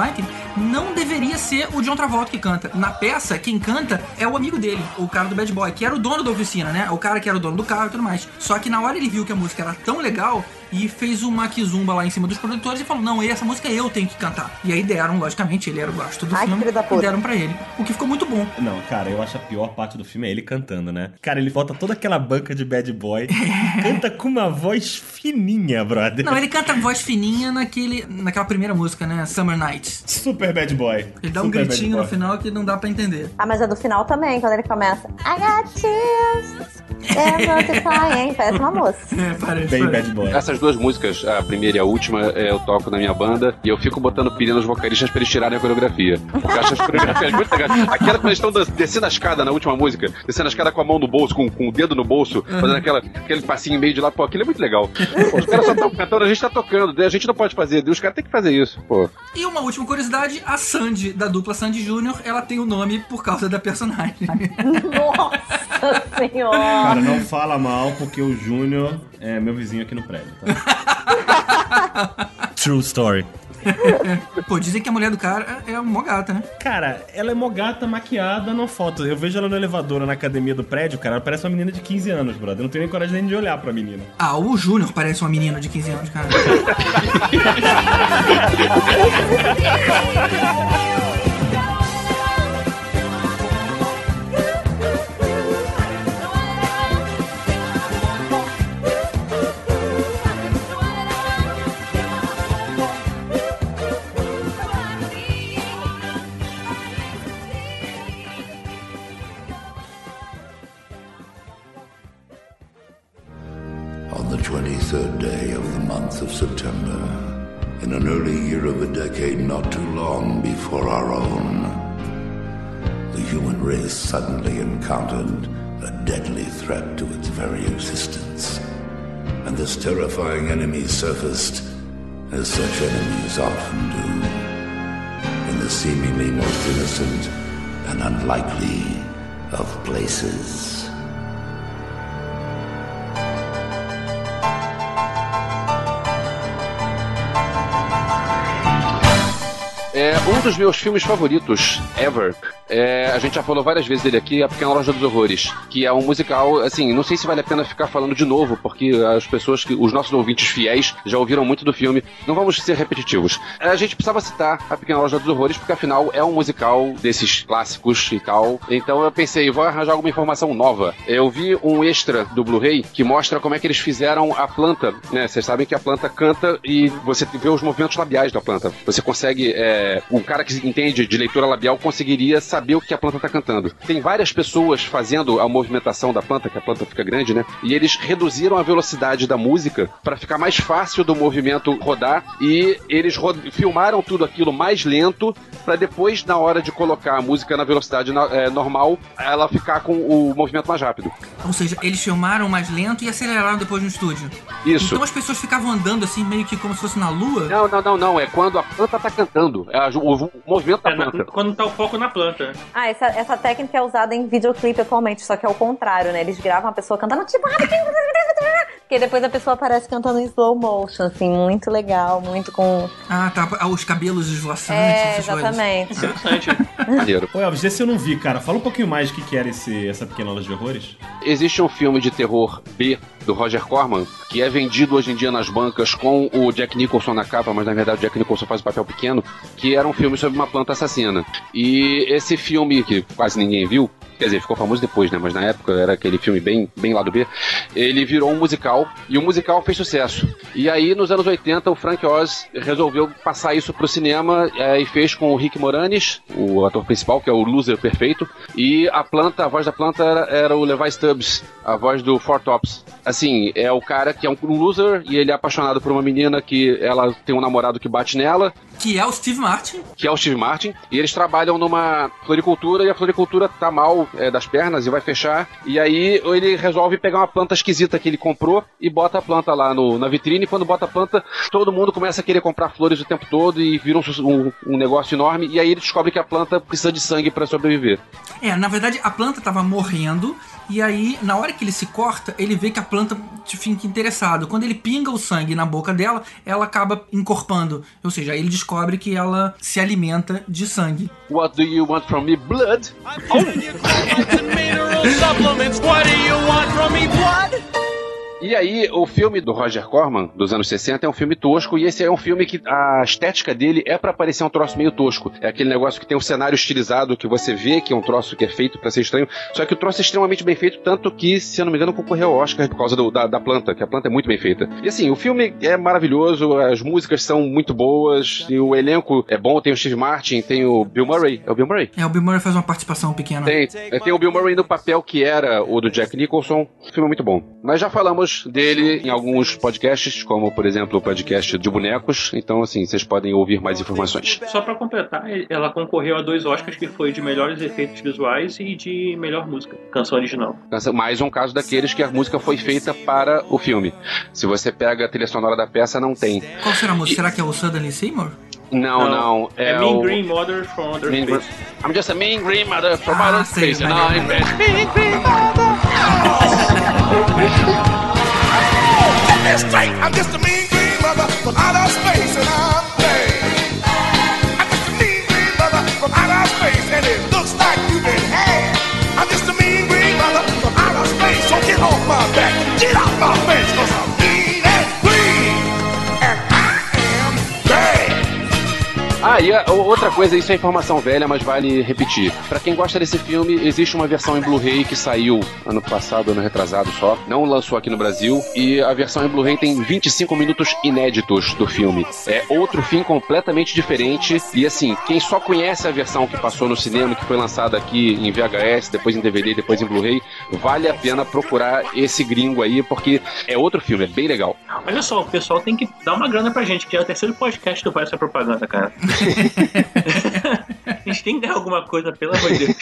Lightning, não deveria ser o John Travolta que canta. Na peça, quem canta é o amigo dele, o cara do Bad Boy, que era o dono da oficina, né? O cara que era o dono do carro e tudo mais. Só que na hora ele viu que a música era tão legal e fez uma kizumba lá em cima dos produtores e falou: Não, essa música eu tenho que cantar. E aí deram, logicamente, ele era o gosto do Ai, filme, filho da puta. e deram pra ele. O que ficou muito bom. Não, cara, eu acho a pior parte do filme é ele cantando, né? Cara, ele bota toda aquela banca de bad boy, canta com uma voz fininha, brother. Não, ele canta voz fininha naquele, naquela primeira música, né? Summer Nights. Super bad boy. Ele dá um Super bad gritinho no final que não dá pra entender. Ah, mas é do final também, quando ele começa. I got chills. They're multiplying. Parece uma moça. É, parece. Bem bad boy. Essas duas músicas, a primeira e a última, é, eu toco na minha banda e eu fico botando pilha nos vocalistas pra eles tirarem a coreografia. Porque eu acho as coreografias muito legais. Aquela quando eles estão descendo a escada na última música, descendo a escada com a mão no bolso, com, com o dedo no bolso, fazendo aquela, aquele passinho meio de lá, pô, aquilo é muito legal. Pô, os caras só estão cantando, a gente tá tocando, a gente não pode fazer, os caras têm que fazer isso, pô. E uma última curiosidade, a Sandy, da dupla Sandy Júnior, ela tem o nome por causa da personagem. Nossa senhora. Cara, não fala mal, porque o Júnior é meu vizinho aqui no prédio, tá? True story. Pô, dizem que a mulher do cara é uma gata, né? Cara, ela é mó gata maquiada na foto. Eu vejo ela no elevador na academia do prédio, cara. Ela parece uma menina de 15 anos, brother. Eu não tenho nem coragem nem de olhar pra menina. Ah, o Júnior parece uma menina de 15 anos, cara. 23rd day of the month of September, in an early year of a decade not too long before our own, the human race suddenly encountered a deadly threat to its very existence. And this terrifying enemy surfaced, as such enemies often do, in the seemingly most innocent and unlikely of places. É um dos meus filmes favoritos, ever. É, a gente já falou várias vezes dele aqui, A Pequena Loja dos Horrores, que é um musical, assim, não sei se vale a pena ficar falando de novo, porque as pessoas, que os nossos ouvintes fiéis já ouviram muito do filme, não vamos ser repetitivos. A gente precisava citar A Pequena Loja dos Horrores, porque afinal é um musical desses clássicos e tal. Então eu pensei, vou arranjar alguma informação nova. Eu vi um extra do Blu-ray que mostra como é que eles fizeram a planta, né? Vocês sabem que a planta canta e você vê os movimentos labiais da planta. Você consegue é, é, o cara que entende de leitura labial conseguiria saber o que a planta está cantando. Tem várias pessoas fazendo a movimentação da planta, que a planta fica grande, né? E eles reduziram a velocidade da música para ficar mais fácil do movimento rodar e eles ro- filmaram tudo aquilo mais lento para depois, na hora de colocar a música na velocidade na- é, normal, ela ficar com o movimento mais rápido. Ou seja, eles filmaram mais lento e aceleraram depois no estúdio. Isso. Então as pessoas ficavam andando assim, meio que como se fosse na lua. Não, não, não, não. É quando a planta tá cantando. É o, o movimento da É, na- planta. quando tá o foco na planta. Ah, essa, essa técnica é usada em videoclipe atualmente, só que é o contrário, né? Eles gravam a pessoa cantando tipo. Porque depois a pessoa aparece cantando em slow motion, assim, muito legal, muito com. Ah, tá. Ah, Os cabelos esvoaçantes, É, exatamente. Interessante. Ô, Elvis, esse eu não vi, cara. Fala um pouquinho mais do que, que era esse, essa pequena loja de horrores. Existe um filme de terror B do Roger Corman que é vendido hoje em dia nas bancas com o Jack Nicholson na capa, mas na verdade o Jack Nicholson faz um papel pequeno, que era um filme sobre uma planta assassina. E esse filme que quase ninguém viu, quer dizer, ficou famoso depois, né? Mas na época era aquele filme bem, bem lá do B. Ele virou um musical e o musical fez sucesso. E aí nos anos 80 o Frank Oz resolveu passar isso pro cinema eh, e fez com o Rick Moranis, o ator principal, que é o loser perfeito, e a planta, a voz da planta era, era o Levi Stubbs, a voz do Four Tops. Assim, é o cara que é um loser e ele é apaixonado por uma menina que ela tem um namorado que bate nela, Que é o Steve Martin. que é o Steve Martin, e eles trabalham numa floricultura e a floricultura tá mal é, das pernas e vai fechar. E aí ele resolve pegar uma planta esquisita que ele comprou e bota a planta lá no, na vitrine. E quando bota a planta, todo mundo começa a querer comprar flores o tempo todo e vira um, um- um negócio enorme. E aí ele descobre que a planta precisa de sangue para sobreviver. É, na verdade a planta tava morrendo e aí na hora que ele se corta, ele vê que a planta fica interessado. Quando ele pinga o sangue na boca dela, ela acaba encorpando. Ou seja, ele descobre que ela se alimenta de sangue. What do you want from me, blood? Mineral supplements, E aí, o filme do Roger Corman, dos anos 60, é um filme tosco, e esse é um filme que a estética dele é pra parecer um troço meio tosco. É aquele negócio que tem um cenário estilizado que você vê que é um troço que é feito pra ser estranho, só que o troço é extremamente bem feito, tanto que, se eu não me engano, concorreu ao Oscar por causa do- da, da planta, que a planta é muito bem feita. E assim, o filme é maravilhoso, as músicas são muito boas, e o elenco é bom, tem o Steve Martin, tem o Bill Murray. É o Bill Murray? É, o Bill Murray faz uma participação pequena. Tem, tem o Bill Murray no papel que era o do Jack Nicholson. O filme é muito bom. Nós já falamos dele em alguns podcasts, como por exemplo o podcast de bonecos. Então, assim, vocês podem ouvir mais informações. Só pra completar, ela concorreu a dois Oscars que foi de melhores efeitos visuais e de melhor música, canção original. Mais um caso daqueles que a música foi feita para o filme. Se você pega a trilha sonora da peça, não tem. Qual será a música? Será que é o Suddenly Seymour? Não, não. É, É, Mean o... Green Mother from Outer Mean Space. I'm just a mean green mother from Ah, outer space. I'm maneiro. mean green mother. This I'm just a mean green mother from outer space and I'm Ah, e a- outra coisa, isso é informação velha, mas vale repetir. Pra quem gosta desse filme, existe uma versão em Blu-ray que saiu ano passado, ano retrasado só. Não lançou aqui no Brasil. E a versão em Blu-ray tem 25 minutos inéditos do filme. É outro fim completamente diferente. E assim, quem só conhece a versão que passou no cinema, que foi lançada aqui em VHS, depois em DVD, depois em Blu-ray, vale a pena procurar esse gringo aí, porque é outro filme, é bem legal. Olha só, o pessoal tem que dar uma grana pra gente, que é o terceiro podcast que faz essa propaganda, cara. A gente tem que ganhar alguma coisa, pelo amor de Deus.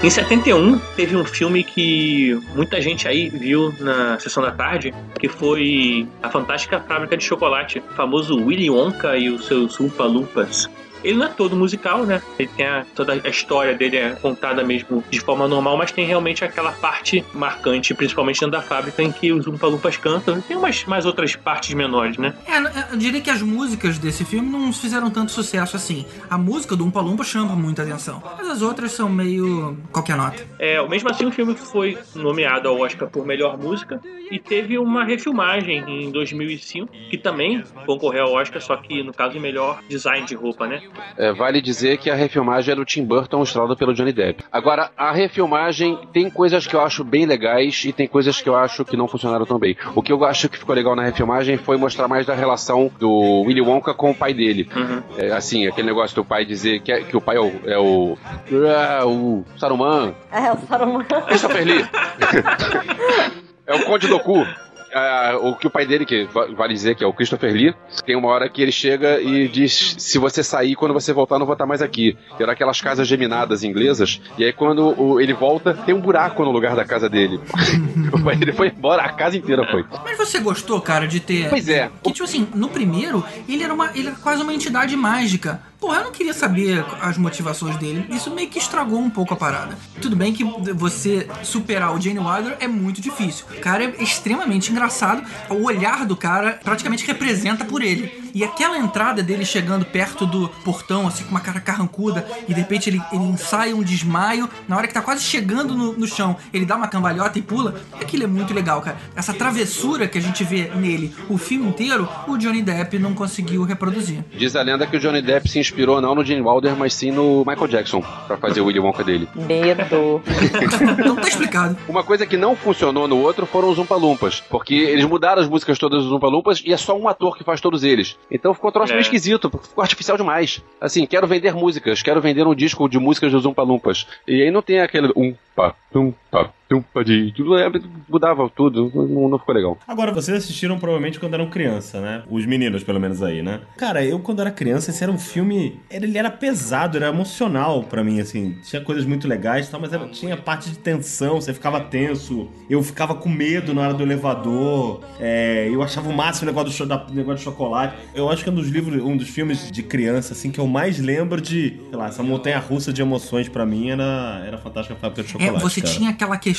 Em 71, teve um filme que muita gente aí viu na sessão da tarde, que foi A Fantástica Fábrica de Chocolate, o famoso Willy Wonka e os seus Umpa Lumpas. Ele não é todo musical, né? Ele tem a, toda a história dele é contada mesmo de forma normal, mas tem realmente aquela parte marcante, principalmente dentro da fábrica, em que os Umpa Lumpas cantam. Tem umas mais outras partes menores, né? É, eu diria que as músicas desse filme não fizeram tanto sucesso assim. A música do Umpa Lumpa chama muita atenção, mas as outras são meio qualquer nota. É, mesmo assim, o filme foi nomeado ao Oscar por melhor música e teve uma refilmagem em 2005 que também concorreu ao Oscar, só que no caso melhor design de roupa, né? É, vale dizer que a refilmagem é do Tim Burton estrelado pelo Johnny Depp. Agora, a refilmagem tem coisas que eu acho bem legais e tem coisas que eu acho que não funcionaram tão bem. O que eu acho que ficou legal na refilmagem foi mostrar mais da relação do Willy Wonka com o pai dele. É, assim, aquele negócio do pai dizer que, é- que o pai é o, é o, é o Saruman, É, o Saruman. Christopher Lee. é o Conde Doku. Ah, o que o pai dele, que va- vale dizer que é o Christopher Lee, tem uma hora que ele chega e diz: se você sair, quando você voltar, não vou estar mais aqui. Era aquelas casas geminadas inglesas. E aí, quando o- ele volta, tem um buraco no lugar da casa dele. o pai dele foi embora, a casa inteira foi. Mas você gostou, cara, de ter. Pois é. Que, tipo assim, no primeiro, ele era, uma, ele era quase uma entidade mágica. Porra, eu não queria saber as motivações dele. Isso meio que estragou um pouco a parada. Tudo bem que você superar o Jane Wilder é muito difícil. O cara é extremamente engraçado. O olhar do cara praticamente representa por ele. E aquela entrada dele chegando perto do portão, assim, com uma cara carrancuda, e de repente ele, ele ensaia um desmaio. Na hora que tá quase chegando no, no chão, ele dá uma cambalhota e pula. Aquilo é muito legal, cara. Essa travessura que a gente vê nele o filme inteiro, o Johnny Depp não conseguiu reproduzir. Diz a lenda que o Johnny Depp se inspirou não no Gene Wilder, mas sim no Michael Jackson, pra fazer o Willy Wonka dele. Medo. então tá explicado. Uma coisa que não funcionou no outro foram os Umpa Lumpas, porque eles mudaram as músicas todas dos Umpa Lumpas e é só um ator que faz todos eles. Então ficou um troço É. meio esquisito, ficou artificial demais. Assim, quero vender músicas, quero vender um disco de músicas dos Umpa Lumpas. E aí não tem aquele umpa, umpa, umpa de... tudo é, Mudava tudo, não, não ficou legal. Agora, vocês assistiram provavelmente quando eram criança, né? Os meninos, pelo menos aí, né? Cara, eu quando era criança, esse era um filme. Ele era pesado, era emocional pra mim, assim. Tinha coisas muito legais e tal, mas era- tinha parte de tensão, você ficava tenso. Eu ficava com medo na hora do elevador. é, eu achava o máximo o negócio do, cho- da- negócio de chocolate. Eu acho que é um dos livros, um dos filmes de criança, assim, que eu mais lembro de. Sei lá, essa montanha russa de emoções pra mim era, era Fantástica Fábrica de É, Chocolate. você cara. tinha aquela questão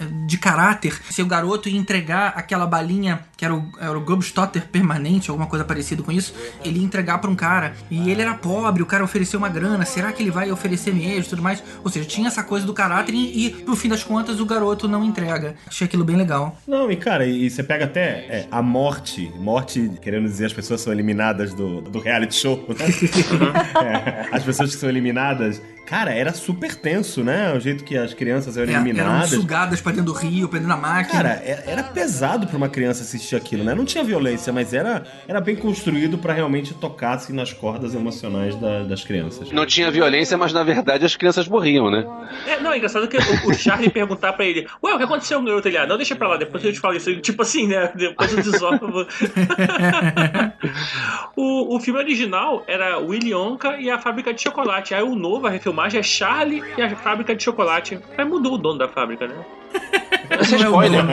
eh, de caráter. Se o garoto ia entregar aquela balinha, que era o, era o Gobstotter permanente, alguma coisa parecida com isso, ele ia entregar pra um cara. E ele era pobre, o cara ofereceu uma grana, será que ele vai oferecer mesmo e tudo mais? Ou seja, tinha essa coisa do caráter e, e, no fim das contas, o garoto não entrega. Achei aquilo bem legal. Não, e cara, e você pega até é, a morte, morte, querendo dizer, as pessoas são eliminadas do, do reality show, né? É, as pessoas que são eliminadas, cara, era super tenso, né? O jeito que as crianças eram É, eram eliminadas. sugadas pra dentro do rio, pra dentro da máquina. Cara, era, era pesado pra uma criança assistir aquilo, né? Não tinha violência, mas era, era bem construído pra realmente tocar assim, nas cordas emocionais da- das crianças. Não tinha violência, mas na verdade as crianças morriam, né? É, não, é engraçado que o, o Charlie perguntar pra ele, ué, o que aconteceu com o garoto? Ele, ah, não, deixa pra lá, depois eu te falo isso. Tipo assim, né? Depois eu desovo. o, o filme original era Willy Wonka e a Fábrica de Chocolate. Aí o novo, a refilmagem, é Charlie e a Fábrica de Chocolate. Aí mudou o dono da fábrica, né? Isso é spoiler.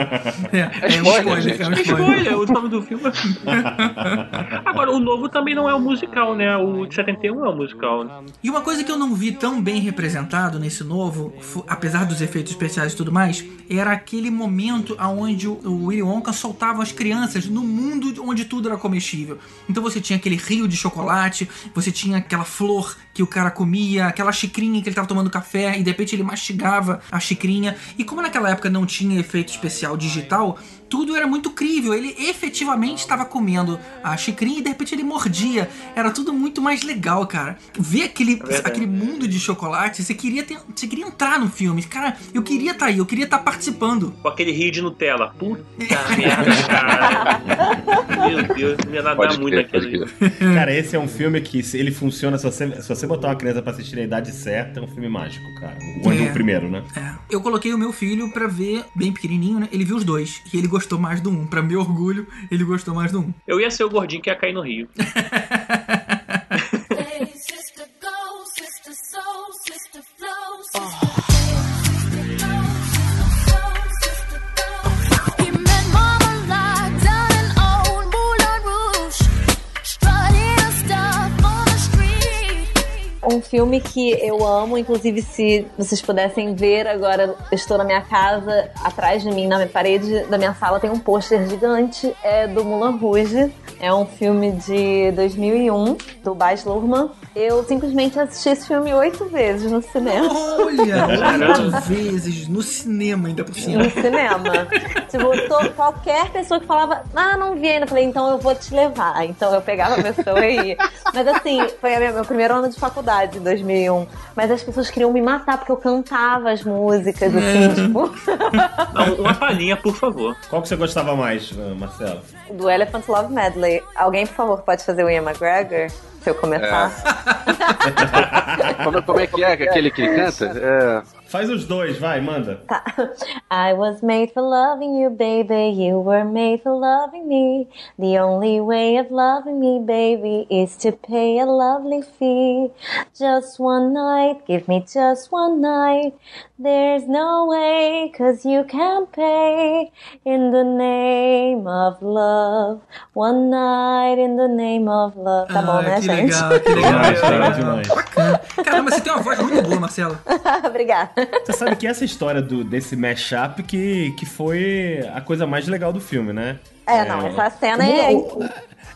É, É spoiler, é um É spoiler. spoiler, o nome do filme. Agora, o novo também não é um musical, né? O de 71 é um musical. né? E uma coisa que eu não vi tão bem representado nesse novo, apesar dos efeitos especiais e tudo mais, era aquele momento onde o o Willy Wonka soltava as crianças no mundo onde tudo era comestível. Então você tinha aquele rio de chocolate, você tinha aquela flor que o cara comia, aquela xicrinha que ele tava tomando café e de repente ele mastigava a xicrinha. E como naquela época não tinha efeito especial digital, tudo era muito crível. Ele efetivamente estava comendo a xicrinha e de repente ele mordia. Era tudo muito mais legal, cara. Ver aquele, verdade. aquele mundo de chocolate, você queria, ter, você queria entrar no filme. Cara, eu queria estar aí, eu queria estar participando. Com aquele rio de Nutella. Puta merda, cara. Meu Deus, não ia nadar muito naquele. crer. Cara, esse é um filme que ele funciona, se você, se você botar uma criança pra assistir na idade certa, é um filme mágico, cara. O, É. o primeiro, né? É. Eu coloquei o meu filho pra ver, bem pequenininho, né? Ele viu os dois. E ele gostou mais do um. Pra meu orgulho, ele gostou mais do um. Eu ia ser o gordinho que ia cair no rio. Hey, sister, go, sister, soul, sister, flow, sister, sister, Um filme que eu amo, inclusive se vocês pudessem ver agora, eu estou na minha casa, atrás de mim, na minha parede da minha sala tem um pôster gigante, é do Moulin Rouge. É um filme de 2001, do Baz Luhrmann. Eu simplesmente assisti esse filme oito vezes no cinema. Olha, oito vezes no cinema ainda por cima. No cinema. tipo, qualquer pessoa que falava, ah, não vi ainda, eu falei, então eu vou te levar. Então eu pegava a pessoa e ia. Mas assim, foi a minha- meu primeiro ano de faculdade, em 2001. Mas as pessoas queriam me matar porque eu cantava as músicas, assim, tipo, Não, uma palhinha, por favor. Qual que você gostava mais, Marcelo? do Elephant Love Medley. Alguém, por favor, pode fazer o Ian McGregor? Se eu começar. Como, como é que é aquele que ele canta? É... Faz os dois, vai, manda. I was made for loving you, baby. You were made for loving me. The only way of loving me, baby, is to pay a lovely fee. Just one night, give me just one night. There's no way, cause you can't pay. In the name of love. One night in the name of love. Tá bom, Ah, né, que gente? legal, que legal. Demais, legal demais. Caramba, você tem uma voz muito boa, Marcelo. Obrigada. Você sabe que essa história do, desse mashup que, que foi a coisa mais legal do filme, né? É, não, essa cena é. O-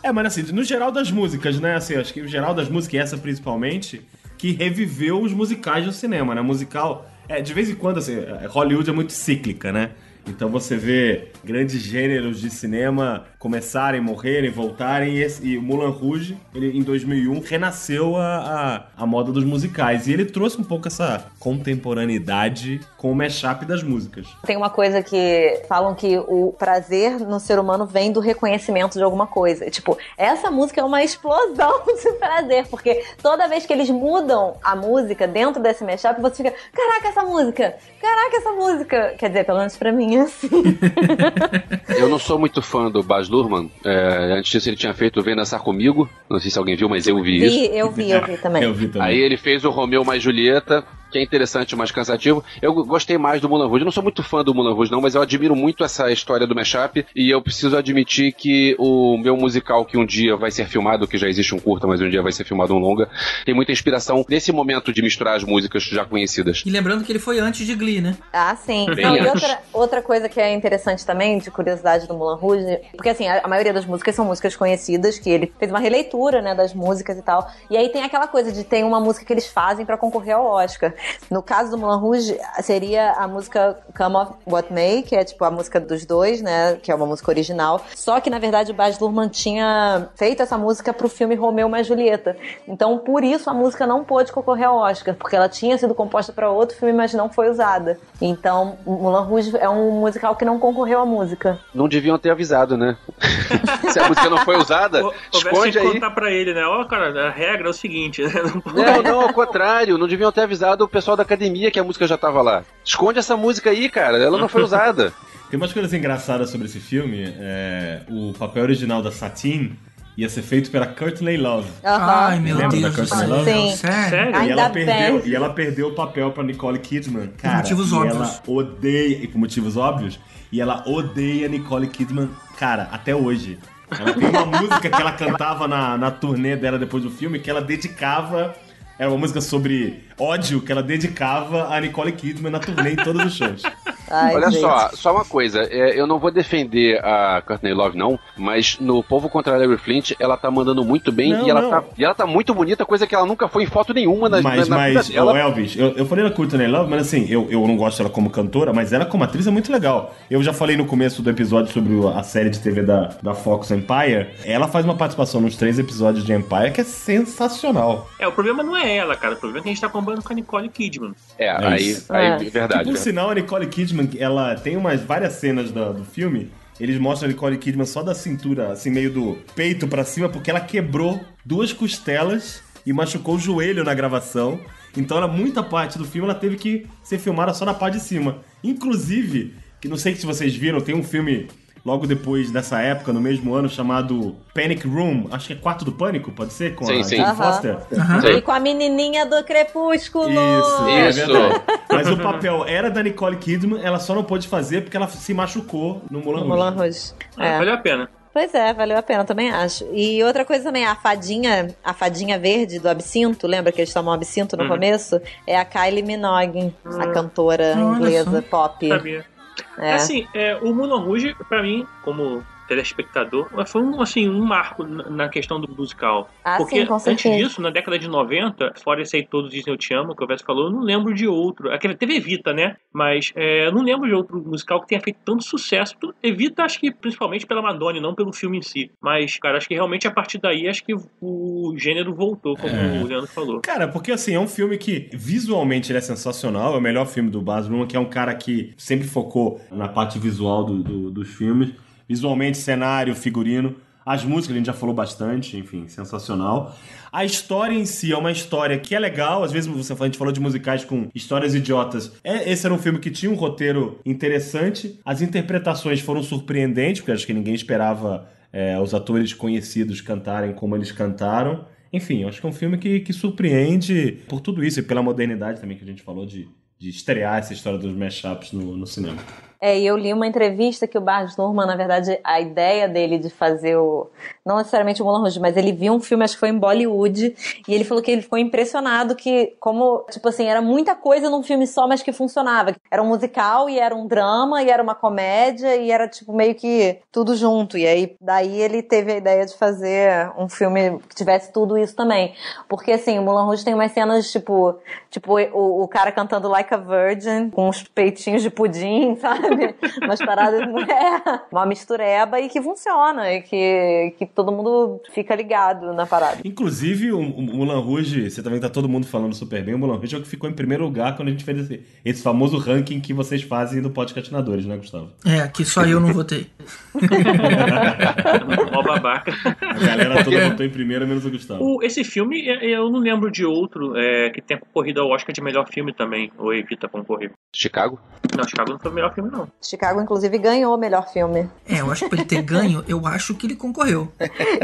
É, mas assim, no geral das músicas, né? Assim, acho que o geral das músicas, e essa principalmente, que reviveu os musicais do cinema, né? Musical. É, de vez em quando, assim, é, Hollywood é muito cíclica, né? Então você vê grandes gêneros de cinema começarem, morrerem, voltarem, e, esse- Moulin Rouge, ele, em 2001, renasceu a, a, a moda dos musicais. E ele trouxe um pouco essa contemporaneidade com o mashup das músicas. Tem uma coisa que falam que o prazer no ser humano vem do reconhecimento de alguma coisa. Tipo, essa música é uma explosão de prazer, porque toda vez que eles mudam a música dentro desse mashup, você fica, caraca, essa música! Caraca, essa música! Quer dizer, pelo menos pra mim assim. Eu não sou muito fã do Baz Luhrmann. É, antes disso, ele tinha feito o Vem Dançar Comigo. Não sei se alguém viu, mas eu vi, Vi, isso. eu vi, eu vi também. Eu vi também. Aí ele fez o Romeu mais Julieta, que é interessante, mas cansativo. Eu gostei mais do Moulin Rouge. Eu não sou muito fã do Moulin Rouge, não, mas eu admiro muito essa história do mashup. E eu preciso admitir que o meu musical, que um dia vai ser filmado, que já existe um curta, mas um dia vai ser filmado um longa, tem muita inspiração nesse momento de misturar as músicas já conhecidas. E lembrando que ele foi antes de Glee, né? Ah, sim. Bem Não, e antes. outra, coisa que é interessante também, de curiosidade do Moulin Rouge, porque assim, a, a maioria das músicas são músicas conhecidas, que ele fez uma releitura, né, das músicas e tal. E aí tem aquela coisa de ter uma música que eles fazem pra concorrer ao Oscar. No caso do Moulin Rouge, seria a música Come of What May, que é tipo a música dos dois, né, que é uma música original. Só que, na verdade, o Baz Luhrmann tinha feito essa música pro filme Romeu mais Julieta. Então, por isso, a música não pôde concorrer ao Oscar, porque ela tinha sido composta para outro filme, mas não foi usada. Então, Moulin Rouge é um musical que não concorreu à música. Não deviam ter avisado, né? Se a música não foi usada, Houvesse esconde aí. contar pra ele, né? Ó, cara, a regra é o seguinte, né? Não pode- Não, não, ao contrário. Não deviam ter avisado o pessoal da academia que a música já tava lá. Esconde essa música aí, cara. Ela não foi usada. Tem umas coisas engraçadas sobre esse filme. É, o papel original da Satine ia ser feito pela Courtney Love. Aham. Ai, meu Lembra Deus da Courtney. Love? Sim. Sério? E Ainda ela, perdeu, bem. e ela perdeu o papel pra Nicole Kidman. Cara, motivos e óbvios. ela odeia, e por motivos óbvios, e ela odeia Nicole Kidman, cara, até hoje. Ela tem uma música que ela cantava na, na turnê dela depois do filme, que ela dedicava. Era uma música sobre ódio que ela dedicava a Nicole Kidman na turnê em todos os shows. Ai, Olha gente. só, só uma coisa. é, eu não vou defender a Courtney Love, não, mas no Povo contra Larry Flint, ela tá mandando muito bem Não, e, ela não. tá, e ela tá muito bonita, coisa que ela nunca foi em foto nenhuma na, Mas, na, na mas, vida dela. ô, Elvis, eu, eu falei da Courtney Love, mas assim, eu, eu não gosto dela como cantora, mas ela como atriz é muito legal. Eu já falei no começo do episódio sobre a série de TV da, da Fox Empire. Ela faz uma participação nos três episódios de Empire que é sensacional. É, o problema não é ela, cara. O problema é que a gente tá comparando com a Nicole Kidman. É, É aí, isso. aí É. verdade. que, por verdade. sinal, a Nicole Kidman, ela tem umas várias cenas da- do filme. Eles mostram a Nicole Kidman só da cintura, assim, meio do peito pra cima, porque ela quebrou duas costelas e machucou o joelho na gravação. Então, ela, muita parte do filme ela teve que ser filmada só na parte de cima. Inclusive, que não sei se vocês viram, tem um filme logo depois dessa época, no mesmo ano, chamado Panic Room. Acho que é Quarto do Pânico, pode ser? Com Sim, a sim. Jane. Foster. E com a menininha do crepúsculo. Isso, é Isso. verdade. Mas o papel era da Nicole Kidman, ela só não pôde fazer porque ela se machucou no Moulin No Rouge. Moulin Rouge. Ah, É. Valeu a pena. Pois é, valeu a pena, também acho. E outra coisa também, a fadinha, a fadinha verde do absinto, lembra que eles tomam absinto no Uhum. começo? É a Kylie Minogue, a cantora Olha inglesa só. pop. Sabia. É. Assim, é, o Moulin Rouge, pra mim, como telespectador, foi um, assim, um marco na questão do musical. Ah, Porque sim, com antes disso, na década de 90, fora esse aí todo Disney Eu Te Amo, que o Vess falou, eu não lembro de outro. Aquele teve Evita, né? Mas é, eu não lembro de outro musical que tenha feito tanto sucesso. Evita, acho que principalmente pela Madonna, não pelo filme em si. Mas, cara, acho que realmente a partir daí, acho que o gênero voltou, como É. o Leandro falou. Cara, porque assim, é um filme que visualmente ele é sensacional, é o melhor filme do Baz Luhrmann, que é um cara que sempre focou na parte visual do- do- dos filmes. Visualmente, cenário, figurino. As músicas a gente já falou bastante, enfim, sensacional. A história em si é uma história que é legal. Às vezes você, a gente falou de musicais com histórias idiotas. É, esse era um filme que tinha um roteiro interessante. As interpretações foram surpreendentes, porque acho que ninguém esperava é, os atores conhecidos cantarem como eles cantaram. Enfim, acho que é um filme que, que surpreende por tudo isso e pela modernidade também que a gente falou de, de estrear essa história dos mashups no, no cinema. É, e eu li uma entrevista que o Baz Luhrmann, na verdade, a ideia dele de fazer o... Não necessariamente o Moulin Rouge, mas ele viu um filme, acho que foi em Bollywood, e ele falou que ele ficou impressionado que, como, tipo assim, era muita coisa num filme só, mas que funcionava. Era um musical, e era um drama, e era uma comédia, e era, tipo, meio que tudo junto. E aí, daí ele teve a ideia de fazer um filme que tivesse tudo isso também. Porque, assim, o Moulin Rouge tem umas cenas, tipo, tipo o, o cara cantando Like a Virgin, com uns peitinhos de pudim, sabe? Umas paradas, é, uma mistureba e que funciona, e que, que todo mundo fica ligado na parada. Inclusive, o, o Mulan Rouge, você também tá todo mundo falando super bem, o Mulan Rouge é o que ficou em primeiro lugar quando a gente fez esse, esse famoso ranking que vocês fazem do Podcastinadores, né, Gustavo? É, que só eu não votei. Mó babaca. A galera toda votou em primeiro, menos o Gustavo. O- esse filme, é- eu não lembro de outro é, que tenha concorrido ao Oscar de melhor filme também. Ou Evita concorrer. Chicago? Não, Chicago não foi o melhor filme, não. Chicago, inclusive, ganhou o melhor filme. É, eu acho que pra ele ter ganho, eu acho que ele concorreu.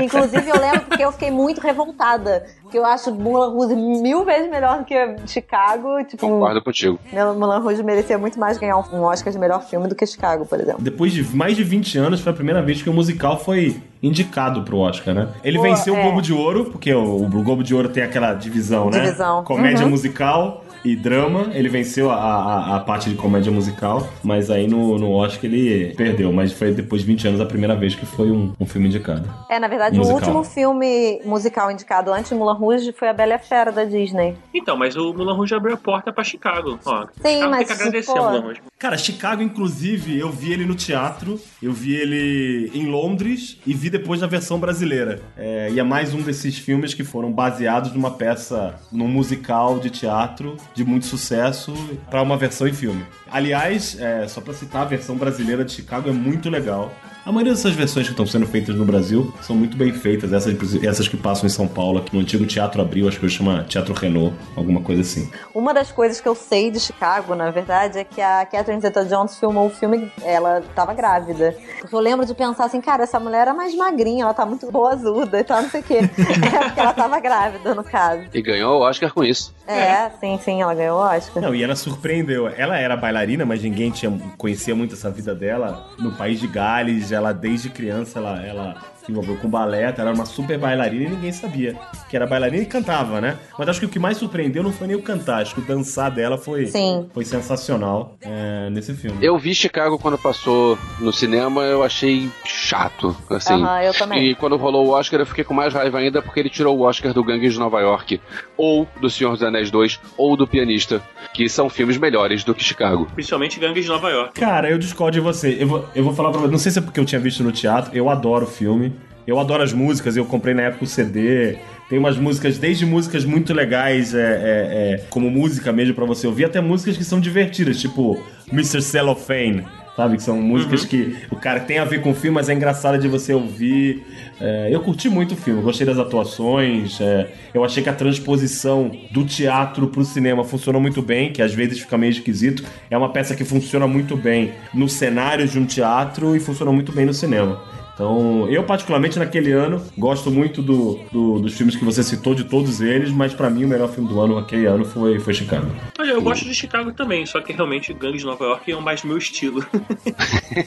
Inclusive, eu lembro porque eu fiquei muito revoltada. Porque eu acho Mulan Rouge mil vezes melhor do que Chicago. Tipo, Concordo contigo. Mulan Rouge merecia muito mais ganhar um Oscar de melhor filme do que Chicago, por exemplo. Depois de mais de 20 anos, foi a primeira vez que o musical foi indicado pro Oscar, né? Ele Pô, venceu o é. Globo de Ouro, porque o, o Globo de Ouro tem aquela divisão, né? Divisão. Comédia Uhum. musical e drama. Ele venceu a, a, a parte de comédia musical, mas aí no, no Oscar ele perdeu. Mas foi depois de 20 anos a primeira vez que foi um, um filme indicado. É, na verdade, Musical. o último filme musical indicado antes de Mulan Rouge foi A Bela e a Fera, da Disney. Então, mas o Mulan Rouge abriu a porta pra Chicago. Ó, Sim, Chicago mas, tem que agradecer a Mulan Rouge. Cara, Chicago, inclusive, eu vi ele no teatro, eu vi ele em Londres e vi depois na versão brasileira. É, e é mais um desses filmes que foram baseados numa peça, num musical de teatro de muito sucesso para uma versão em filme. Aliás, é, só pra citar, a versão brasileira de Chicago é muito legal. A maioria dessas versões que estão sendo feitas no Brasil são muito bem feitas, essas, essas que passam em São Paulo, aqui no antigo Teatro Abril, acho que eu chama Teatro Renault, alguma coisa assim. Uma das coisas que eu sei de Chicago, na verdade, é que a Catherine Zeta-Jones filmou o filme, ela tava grávida. Porque eu lembro de pensar assim, cara, essa mulher era mais magrinha, ela tá muito boazuda e tal, não sei o quê. É porque ela tava grávida, no caso. E ganhou o Oscar com isso. É, sim, sim, ela ganhou o Oscar. Não, e ela surpreendeu. Ela era bailarina, mas ninguém tinha, conhecia muito essa vida dela. No país de Gales, ela desde criança, ela, ela se envolveu com balé, ela era uma super bailarina e ninguém sabia que era bailarina e cantava, né? Mas acho que o que mais surpreendeu não foi nem o cantar, acho que o dançar dela foi, Sim. foi sensacional é, nesse filme. Eu vi Chicago quando passou no cinema, eu achei chato, assim. Aham, eu também. E quando rolou o Oscar, eu fiquei com mais raiva ainda porque ele tirou o Oscar do Gangues de Nova York, ou do Senhor dos Anéis 2, ou do Pianista, que são filmes melhores do que Chicago. Principalmente Gangues de Nova York. Cara, eu discordo de você. Eu vou, eu vou falar pra você. Não sei se é porque eu tinha visto no teatro. Eu adoro o filme. Eu adoro as músicas. Eu comprei na época o CD. Tem umas músicas, desde músicas muito legais, é, é, é, como música mesmo pra você ouvir, até músicas que são divertidas, tipo Mr. Cellophane. Sabe? Que são músicas que o cara tem a ver com o filme, mas é engraçado de você ouvir. É, eu curti muito o filme, gostei das atuações. é, eu achei que a transposição do teatro pro cinema funcionou muito bem, que às vezes fica meio esquisito. É uma peça que funciona muito bem no cenário de um teatro e funciona muito bem no cinema. Então, eu particularmente naquele ano gosto muito do, do- dos filmes que você citou, de todos eles, mas pra mim o melhor filme do ano naquele ano foi, foi Chicago. Olha, eu gosto de Chicago também, só que realmente Gangues de Nova York é mais meu estilo.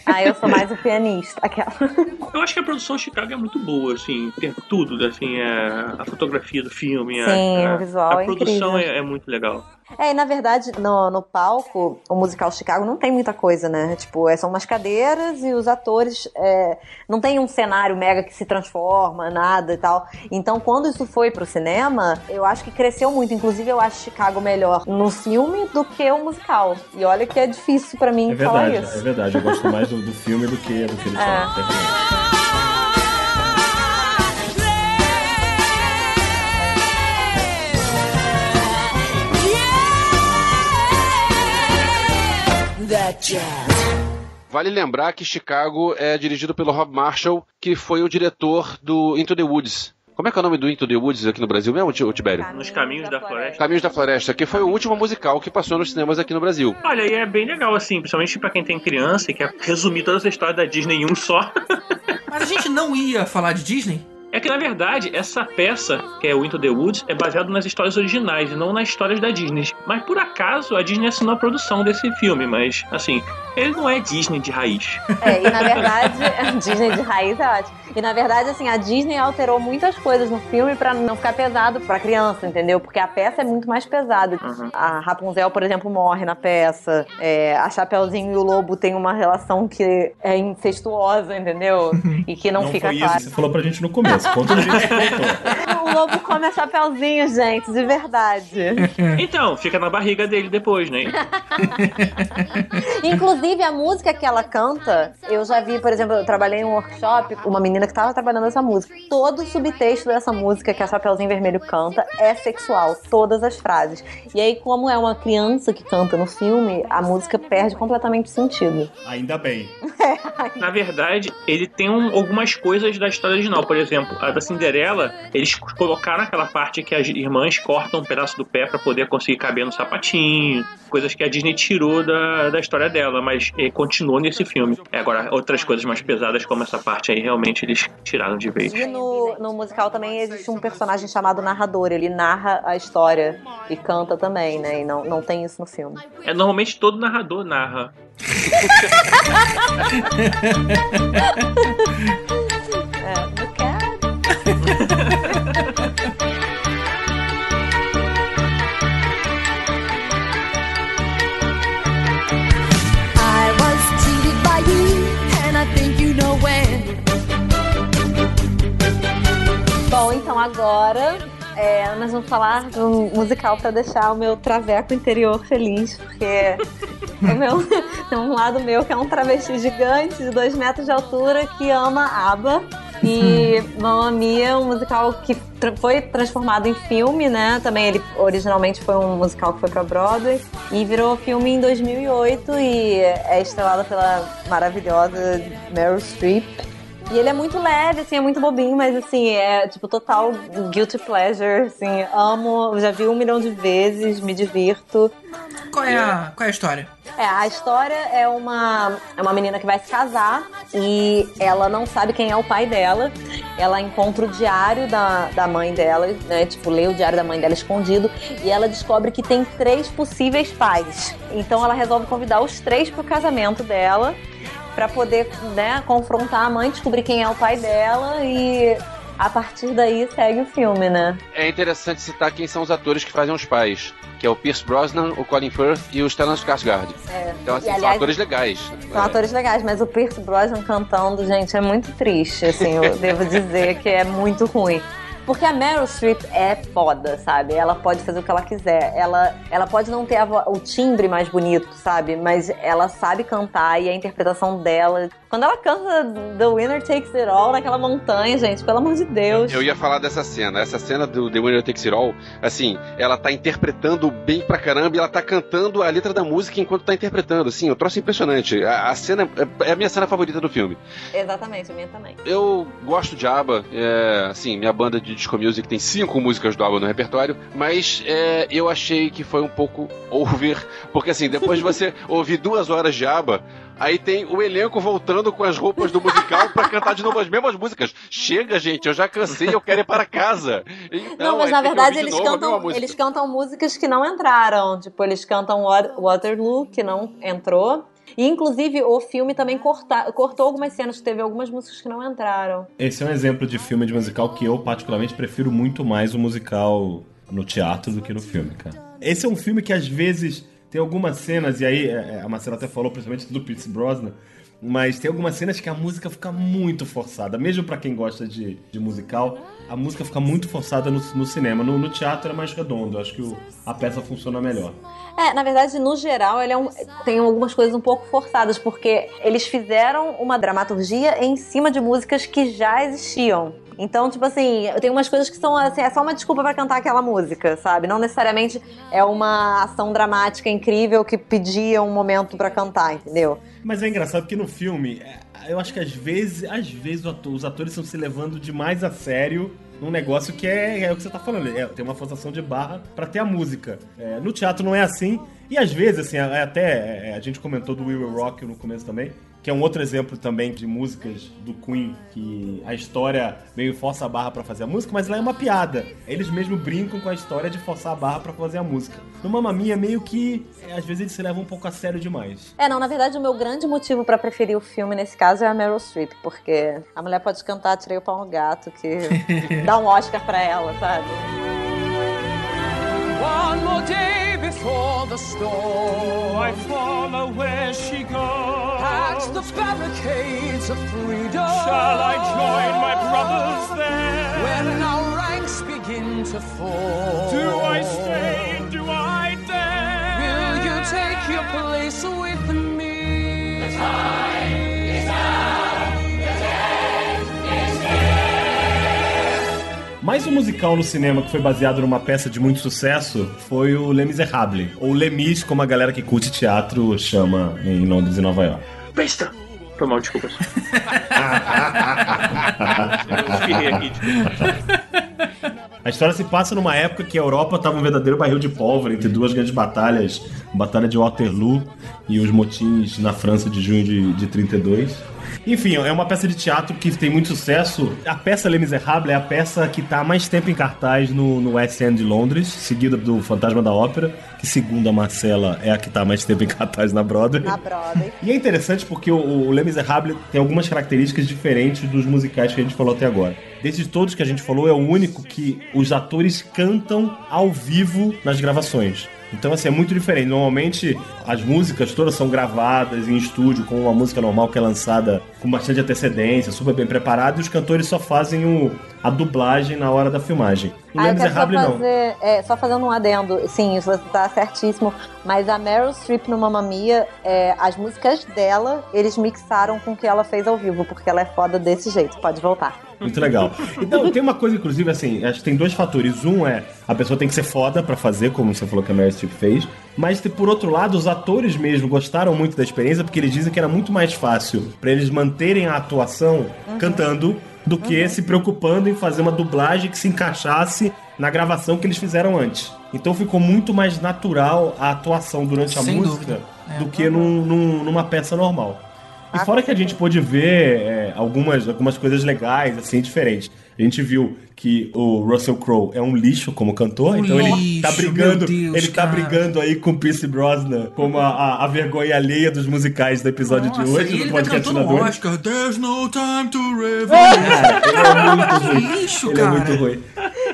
Ah, eu sou mais o pianista. Aquela. Eu acho que a produção de Chicago é muito boa, assim, tem tudo, assim, é, a fotografia do filme, a- Sim, a, o visual a é produção é, é muito legal. É, e na verdade, no, no palco, o musical Chicago não tem muita coisa, né? Tipo, é, são umas cadeiras e os atores. é, não, tem um cenário mega que se transforma, nada e tal. Então, quando isso foi pro cinema, eu acho que cresceu muito. Inclusive, eu acho Chicago melhor no filme do que o musical. E olha que é difícil pra mim É falar verdade, isso. é verdade. Eu gosto mais do, do filme do que do que do É. filme. Vale lembrar que Chicago é dirigido pelo Rob Marshall, que foi o diretor do Into the Woods. Como é que é o nome do Into the Woods aqui no Brasil mesmo, ô Tibério? Nos Caminhos da Floresta. Caminhos da Floresta, que foi o último musical que passou nos cinemas aqui no Brasil. Olha, e é bem legal, assim, principalmente pra quem tem criança e quer resumir toda essa história da Disney em um só. Mas a gente não ia falar de Disney? É que, na verdade, essa peça, que é o Into the Woods, é baseada nas histórias originais e não nas histórias da Disney. Mas, por acaso, a Disney assinou a produção desse filme, mas, assim, ele não é Disney de raiz. É, e na verdade, Disney de raiz é ótimo. E na verdade, assim, a Disney alterou muitas coisas no filme pra não ficar pesado pra criança, entendeu? Porque a peça é muito mais pesada. A Rapunzel, por exemplo, morre na peça. É, a Chapeuzinho e o Lobo têm uma relação que é incestuosa, entendeu? E que não, fica foi isso claro. que você falou pra gente no começo. A gente contou. O Lobo come a Chapeuzinho, gente, de verdade. Então, fica na barriga dele depois, né? Inclusive, a música que ela canta, eu já vi, por exemplo, eu trabalhei em um workshop, uma menina que tava trabalhando essa música. Todo o subtexto dessa música que a Chapeuzinho Vermelho canta é sexual, todas as frases. E aí, como é uma criança que canta no filme, a música perde completamente o sentido. Ainda bem. Na verdade, ele tem um- algumas coisas da história original. Por exemplo, a da Cinderela, eles colocaram aquela parte que as irmãs cortam um pedaço do pé pra poder conseguir caber no sapatinho. Coisas que a Disney tirou da, da história dela, mas eh, continuou nesse filme. É, agora, outras coisas mais pesadas, como essa parte aí, realmente eles tiraram de vez. E no, no musical também existe um personagem chamado narrador, ele narra a história e canta também, né? E não, não tem isso no filme. É, normalmente todo narrador narra. É, Bom, então agora é, nós vamos falar de um musical pra deixar o meu traveco interior feliz, porque o meu, tem um lado meu que é um travesti gigante de dois metros de altura que ama ABBA. E Mamma Mia é um musical que tra- foi transformado em filme, né? Também ele originalmente foi um musical que foi pra Broadway e virou filme em 2008 e é estrelado pela maravilhosa Meryl Streep. E ele é muito leve, assim, é muito bobinho, mas assim, é tipo total guilty pleasure, assim, amo, já vi um milhão de vezes, me divirto. Qual é a, qual é a história? É, a história é uma, é uma menina que vai se casar e ela não sabe quem é o pai dela. Ela encontra o diário da, da mãe dela, né? Tipo, lê o diário da mãe dela escondido e ela descobre que tem três possíveis pais. Então ela resolve convidar os três pro casamento dela pra poder, né, confrontar a mãe, descobrir quem é o pai dela e a partir daí segue o filme, né? É interessante citar quem são os atores que fazem os pais, que é o Pierce Brosnan, o Colin Firth e o Stellan Skarsgård. É. Então, assim, E, são aliás, atores legais. São atores legais, mas o Pierce Brosnan cantando, gente, é muito triste, assim, eu devo dizer que é muito ruim. Porque a Meryl Streep é foda, sabe? Ela pode fazer o que ela quiser. Ela, ela pode não ter a o timbre mais bonito, sabe? Mas ela sabe cantar e a interpretação dela. Quando ela canta The Winner Takes It All naquela montanha, gente, pelo amor de Deus. Eu ia falar dessa cena. Essa cena do The Winner Takes It All, assim, ela tá interpretando bem pra caramba e ela tá cantando a letra da música enquanto tá interpretando. Assim, eu troço impressionante. A, a cena é, é a minha cena favorita do filme. Exatamente, a minha também. Eu gosto de ABBA, é, assim, minha banda de disco music tem cinco músicas do ABBA no repertório, mas é, eu achei que foi um pouco over, porque assim, depois de você ouvir duas horas de ABBA, aí tem o elenco voltando com as roupas do musical pra cantar de novo as mesmas músicas. Chega, gente, eu já cansei, eu quero ir para casa. Então, Não, mas na verdade eles novo cantam, eles cantam músicas que não entraram. Tipo, eles cantam Wa- Waterloo, que não entrou. E, inclusive, o filme também corta, cortou algumas cenas, teve algumas músicas que não entraram. Esse é um exemplo de filme de musical que eu, particularmente, prefiro muito mais o musical no teatro do que no filme, cara. Esse é um filme que às vezes tem algumas cenas, e aí é, é, a Marcela até falou, principalmente do Pierce Brosnan, mas tem algumas cenas que a música fica muito forçada. Mesmo pra quem gosta de, de musical, a música fica muito forçada no, no cinema. No, no teatro é mais redondo, acho que o- a peça funciona melhor. É, na verdade, no geral, ele é um- tem algumas coisas um pouco forçadas, porque eles fizeram uma dramaturgia em cima de músicas que já existiam. Então, tipo assim, tem umas coisas que são assim, é só uma desculpa pra cantar aquela música, sabe? Não necessariamente é uma ação dramática incrível que pedia um momento pra cantar, entendeu? Mas é engraçado porque no filme, é, eu acho que às vezes, às vezes os atores estão se levando demais a sério num negócio que é, é o que você tá falando, é, tem uma forçação de barra pra ter a música. É, no teatro não é assim, e às vezes, assim, é até é, a gente comentou do Will Rock no começo também, que é um outro exemplo também de músicas do Queen, que a história meio força a barra pra fazer a música, mas lá é uma piada. Eles mesmo brincam com a história de forçar a barra pra fazer a música. No Mamma Mia, meio que, é, às vezes eles se levam um pouco a sério demais. É, não, na verdade, o meu grande motivo pra preferir o filme nesse caso é a Meryl Streep, porque a mulher pode cantar Tirei o Pau no Gato, que dá um Oscar pra ela, sabe? One more day before the storm. I follow where she goes. At the barricades of freedom. Shall I join my brothers there? When our ranks begin to fall. Do I stay? Do I dare? Will you take your place with me? Mais um musical no cinema que foi baseado numa peça de muito sucesso foi o Les Miserables, ou Les Mis, como a galera que curte teatro chama em Londres e Nova York. Besta! Foi mal, desculpa. Eu aqui, A história se passa numa época que a Europa estava um verdadeiro barril de pólvora entre duas grandes batalhas, a Batalha de Waterloo e os motins na França de junho de, de 32. Enfim, é uma peça de teatro que tem muito sucesso. A peça Les Miserables é a peça que está há mais tempo em cartaz no, no West End de Londres, seguida do Fantasma da Ópera, que segundo a Marcela é a que está há mais tempo em cartaz na Broadway. Na Broadway. E é interessante porque o, o Les Miserables tem algumas características diferentes dos musicais que a gente falou até agora. Desses todos que a gente falou, é o único que os atores cantam ao vivo nas gravações. Então, assim, é muito diferente. Normalmente, as músicas todas são gravadas em estúdio, com uma música normal que é lançada com bastante antecedência, super bem preparada, e os cantores só fazem o, a dublagem na hora da filmagem. No Ah, só Miserables, não. é, só fazendo um adendo. Sim, isso tá certíssimo. Mas a Meryl Streep no Mamma Mia, é, as músicas dela, eles mixaram com o que ela fez ao vivo, porque ela é foda desse jeito. Pode voltar. Muito legal. Então, tem uma coisa, inclusive, assim, acho que tem dois fatores. Um é a pessoa tem que ser foda pra fazer, como você falou que a Meryl Streep fez. Mas, por outro lado, os atores mesmo gostaram muito da experiência, porque eles dizem que era muito mais fácil pra eles manterem a atuação cantando do que se preocupando em fazer uma dublagem que se encaixasse na gravação que eles fizeram antes. Então ficou muito mais natural a atuação durante a Sem música. É. do que num- num- numa peça normal. E fora que a gente pôde ver é, algumas, algumas coisas legais, assim, diferentes. A gente viu que o Russell Crowe é um lixo como cantor, Um então ele tá lixo, brigando, meu Deus, ele tá cara. brigando aí com o Pierce Brosnan como a, a, a vergonha alheia dos musicais do episódio de Nossa, hoje e do ele tá podcast Tiradores. Oscar. There's no time to revenge. Cara, ele é muito ruim. lixo, ele cara. é muito ruim.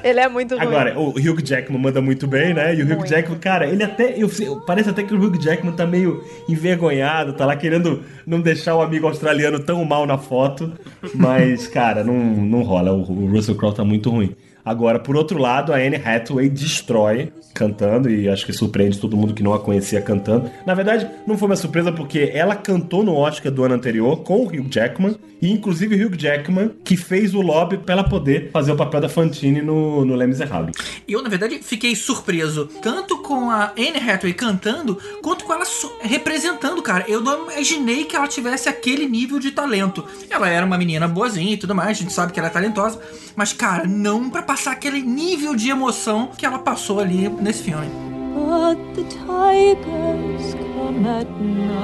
Ele é muito ruim. Agora, o Hugh Jackman manda muito bem, né? E o Hugh Jackman, cara, ele até. Eu, eu- parece até que o Hugh Jackman tá meio envergonhado, tá lá querendo não deixar o amigo australiano tão mal na foto. Mas, cara, não, não rola. O, o Russell Crowe tá muito ruim. Agora, por outro lado, a Anne Hathaway destrói cantando, e acho que surpreende todo mundo que não a conhecia cantando. Na verdade, não foi uma surpresa porque ela cantou no Oscar do ano anterior com o Hugh Jackman, e inclusive o Hugh Jackman que fez o lobby pra ela poder fazer o papel da Fantine no, no Les Miserables. Eu, na verdade, fiquei surpreso. Tanto com a Anne Hathaway cantando, quanto com ela representando, cara. Eu não imaginei que ela tivesse aquele nível de talento. Ela era uma menina boazinha e tudo mais, a gente sabe que ela é talentosa. Mas, cara, não pra passar aquele nível de emoção que ela passou ali nesse filme. But the tigers come at night.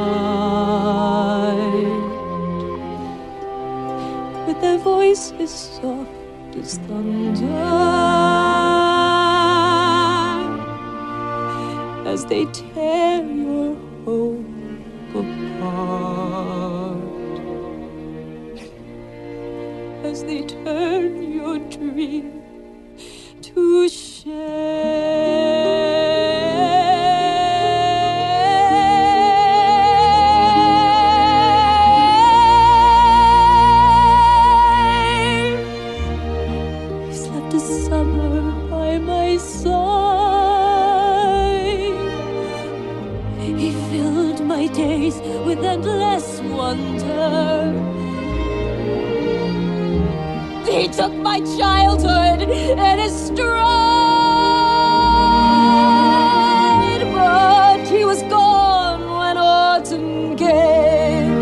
With their voices soft as thunder. As they tear your hope apart, as they turn your dream to shame. He's left a summer by my side. He filled my days with endless wonder. He took my childhood. In his but he was gone when autumn came.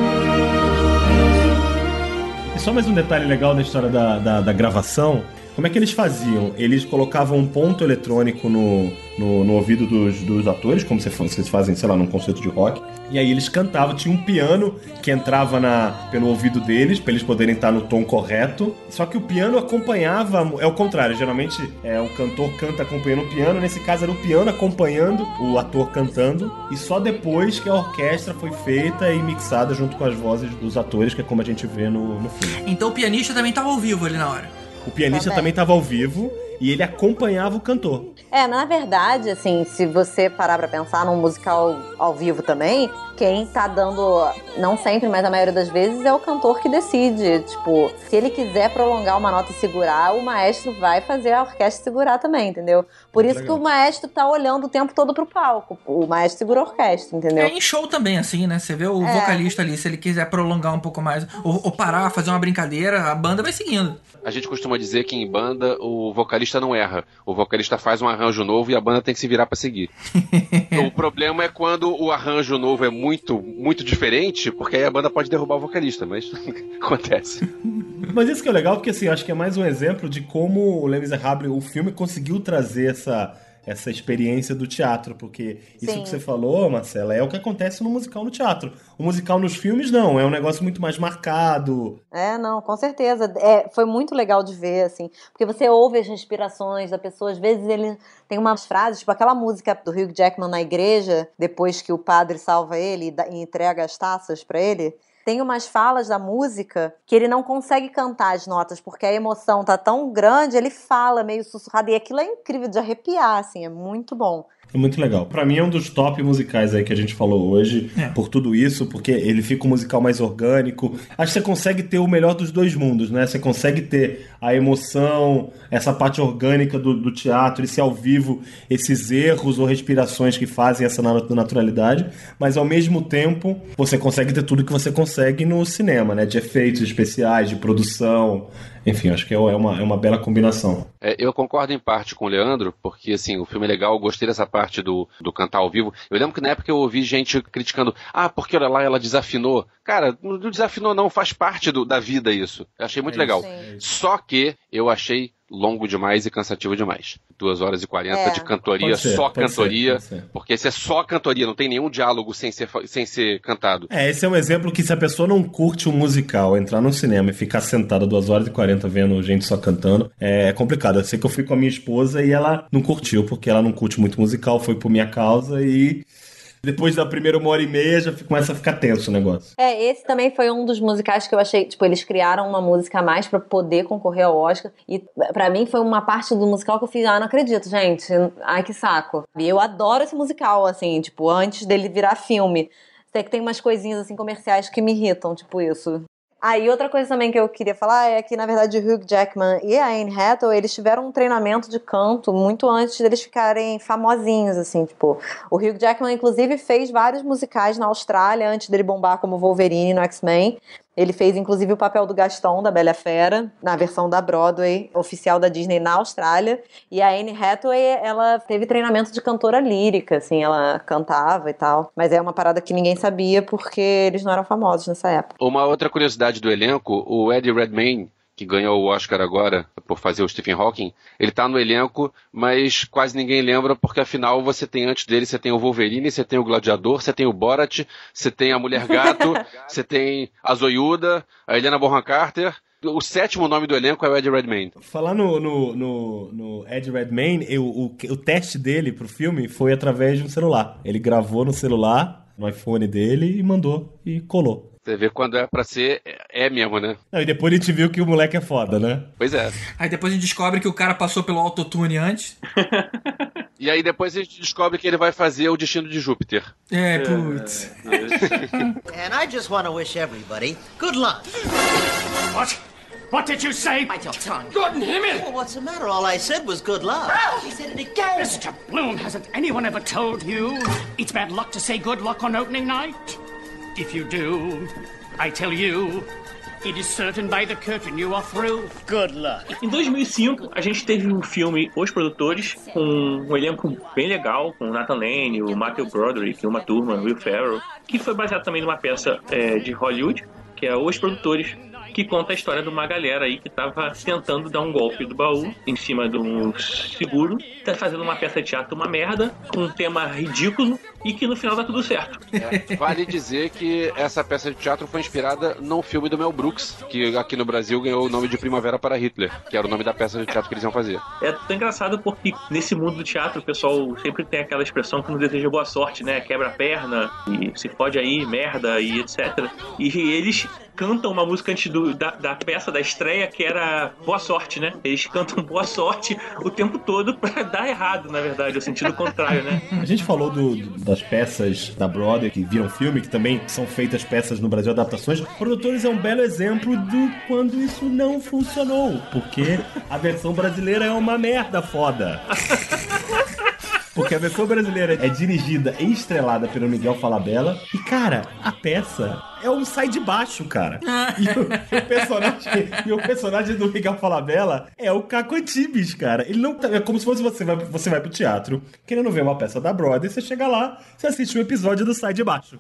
E só mais um detalhe legal da história da, da, da gravação. Como é que eles faziam? Eles colocavam um ponto eletrônico no, no, no ouvido dos, dos atores, como vocês fazem, sei lá, num concerto de rock. E aí eles cantavam. Tinha um piano que entrava na, pelo ouvido deles, para eles poderem estar no tom correto. Só que o piano acompanhava. É o contrário, geralmente é o cantor canta acompanhando o piano. Nesse caso era o piano acompanhando o ator cantando. E só depois que a orquestra foi feita e mixada junto com as vozes dos atores, que é como a gente vê no, no filme. Então o pianista também tava ao vivo ali na hora. O pianista Também. também estava ao vivo e ele acompanhava o cantor. É, na verdade, assim, se você parar pra pensar num musical ao vivo também, quem tá dando, não sempre, mas a maioria das vezes, é o cantor que decide. Tipo, se ele quiser prolongar uma nota e segurar, o maestro vai fazer a orquestra segurar também, entendeu? Por isso legal. que o maestro tá olhando o tempo todo pro palco. O maestro segura a orquestra, entendeu? É em show também, assim, né? Você vê o É. vocalista ali, se ele quiser prolongar um pouco mais, ou, ou parar, fazer uma brincadeira, a banda vai seguindo. A gente costuma dizer que em banda o vocalista não erra. O vocalista faz um arranjo novo e a banda tem que se virar pra seguir. o problema é quando o arranjo novo é muito, muito diferente, porque aí a banda pode derrubar o vocalista, mas acontece. Mas isso que é legal, porque assim, acho que é mais um exemplo de como o Les Miserables, o filme, conseguiu trazer essa, essa experiência do teatro. Porque isso Sim. que você falou, Marcela, é o que acontece no musical no teatro. O musical nos filmes, não, é um negócio muito mais marcado. É, não, com certeza. É, foi muito legal de ver, assim, porque você ouve as respirações da pessoa. Às vezes ele tem umas frases, tipo aquela música do Hugh Jackman na igreja, depois que o padre salva ele e, e entrega as taças pra ele. Tem umas falas da música que ele não consegue cantar as notas, porque a emoção tá tão grande, ele fala meio sussurrado. E aquilo é incrível de arrepiar, assim, é muito bom. É muito legal. Pra mim é um dos top musicais aí que a gente falou hoje, por tudo isso, porque ele fica um musical mais orgânico. Acho que você consegue ter o melhor dos dois mundos, né? Você consegue ter a emoção, essa parte orgânica do, do teatro, esse ao vivo, esses erros ou respirações que fazem essa na- naturalidade, mas ao mesmo tempo você consegue ter tudo que você consegue no cinema, né? De efeitos especiais, de produção. Enfim, acho que é uma, é uma bela combinação. É, eu concordo em parte com o Leandro, porque assim, o filme é legal, eu gostei dessa parte do, do cantar ao vivo. Eu lembro que na época eu ouvi gente criticando, ah, porque olha lá, ela desafinou. Cara, não não desafinou não, faz parte do- da vida isso. Eu achei muito É legal. isso, é isso. Só que eu achei longo demais e cansativo demais. Duas horas e quarenta É. de cantoria, ser, só cantoria. ser. Porque esse é só cantoria, não tem nenhum diálogo sem ser, sem ser cantado. É, esse é um exemplo que se a pessoa não curte um musical, entrar no cinema e ficar sentada duas horas e 40 vendo gente só cantando, é complicado. Eu sei que eu fui com a minha esposa e ela não curtiu, porque ela não curte muito musical, foi por minha causa e depois da primeira uma hora e meia já começa a ficar tenso o negócio. É, esse também foi um dos musicais que eu achei, tipo, eles criaram uma música a mais pra poder concorrer ao Oscar e pra mim foi uma parte do musical que eu fiz, ah, não acredito, gente. Ai, que saco. E eu adoro esse musical, assim, tipo, antes dele virar filme. Sei que tem umas coisinhas assim comerciais que me irritam, tipo isso. Ah, e outra coisa também que eu queria falar é que, na verdade, o Hugh Jackman e a Anne Hathaway, eles tiveram um treinamento de canto muito antes deles ficarem famosinhos, assim, tipo... O Hugh Jackman, inclusive, fez vários musicais na Austrália antes dele bombar como Wolverine no X-Men. Ele fez, inclusive, o papel do Gastão, da Bela Fera, na versão da Broadway, oficial da Disney na Austrália. E a Anne Hathaway, ela teve treinamento de cantora lírica, assim, ela cantava e tal. Mas é uma parada que ninguém sabia porque eles não eram famosos nessa época. Uma outra curiosidade do elenco, o Eddie Redmayne, que ganhou o Oscar agora por fazer o Stephen Hawking, ele tá no elenco, mas quase ninguém lembra, porque afinal você tem antes dele, você tem o Wolverine, você tem o Gladiador, você tem o Borat, você tem a Mulher Gato, você tem a Zoiuda, a Helena Bonham Carter. O sétimo nome do elenco é o Eddie Redmayne. Falar no, no, no, no Ed Redmayne, eu- o, o teste dele pro filme foi através de um celular. Ele gravou no celular, no iPhone dele, e mandou e colou. Você vê quando é pra ser, é é mesmo, né? Não, e depois a gente viu que o moleque é foda, né? Pois é. Aí depois a gente descobre que o cara passou pelo autotune antes. E aí depois a gente descobre que ele vai fazer o Destino de Júpiter. É, putz. And I just want to wish everybody good luck. What? What did you say? Bite your tongue. Gordon Himmel! Well, what's the matter? All I said was good luck. He said it again. Mr. Bloom, hasn't anyone ever told you it's bad luck to say good luck on opening night? If you do, I tell you, it is certain by the curtain you are through. Good luck. Em 2005, a gente teve um filme Os Produtores, com um elenco bem legal, com Nathan Lane, o Matthew Broderick, uma turma, Will Ferrell, que foi baseado também numa peça é, de Hollywood, que é Os Produtores, que conta a história de uma galera aí que tava tentando dar um golpe do baú em cima de um seguro, tá fazendo uma peça de teatro uma merda, com um tema ridículo e que no final dá tudo certo. É, vale dizer que essa peça de teatro foi inspirada num filme do Mel Brooks, que aqui no Brasil ganhou o nome de Primavera para Hitler, que era o nome da peça de teatro que eles iam fazer. É tão engraçado porque nesse mundo do teatro o pessoal sempre tem aquela expressão que não deseja boa sorte, né? Quebra a perna e se fode aí, merda e etc. E eles cantam uma música antes do, da, da peça, da estreia, que era Boa Sorte, né? Eles cantam Boa Sorte o tempo todo pra dar errado, na verdade, o sentido contrário, né? A gente falou do- das peças da Broadway que viram filme, que também são feitas peças no Brasil, adaptações. Produtores é um belo exemplo do quando isso não funcionou, porque a versão brasileira é uma merda foda. Porque a versão brasileira é dirigida e estrelada pelo Miguel Falabella. E, cara, a peça é um sai de baixo, cara. E o, o personagem, e o personagem do Miguel Falabella é o Caco Antibes, cara. Ele não tá- É como se fosse você vai, você vai pro teatro, querendo ver uma peça da Broadway, você chega lá, você assiste um episódio do Sai de Baixo.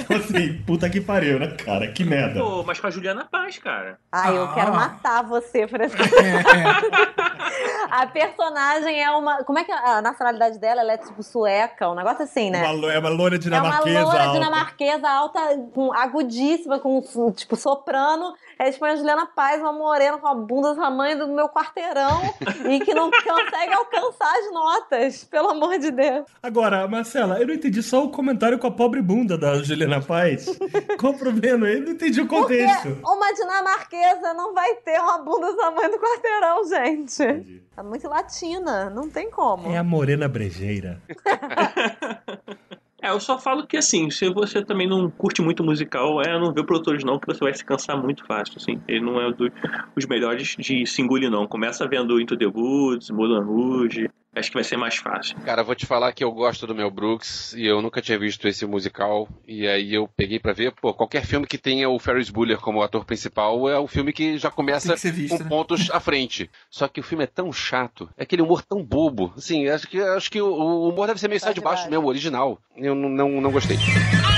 Então, assim, puta que pariu, né, cara? Que merda. Pô, mas com a Juliana Paz, cara. Ai, eu Ah. quero matar você por essa. a personagem é uma. Como é que a nacionalidade dela? Ela é tipo sueca, um negócio assim, né? Uma é uma loira É uma dinamarquesa. loura alta. dinamarquesa alta, com, agudíssima, com tipo soprano. É tipo a Juliana Paz, uma morena com a bunda do tamanho do meu quarteirão e que não consegue alcançar as notas, pelo amor de Deus. Agora, Marcela, eu não entendi só o comentário com a pobre bunda da Juliana Paz. Qual o problema? Eu não entendi o Porque contexto. uma dinamarquesa não vai ter uma bunda do tamanho do quarteirão, gente. É muito latina, não tem como. É a morena brejeira. É, eu só falo que assim, se você também não curte muito musical, é não ver produtores não, que você vai se cansar muito fácil, assim. Ele não é do- os melhores de engolir, não. Começa vendo Into the Woods, Moulin Rouge, acho que vai ser mais fácil. Cara, vou te falar que eu gosto do Mel Brooks e eu nunca tinha visto esse musical. E aí eu peguei pra ver, pô, qualquer filme que tenha o Ferris Bueller como ator principal é um filme que já começa que visto, com né? pontos à frente. Só que o filme é tão chato, é aquele humor tão bobo. Assim, acho que, acho que o, o humor deve ser meio sai de baixo mesmo, original. Eu não, não, não gostei. Doing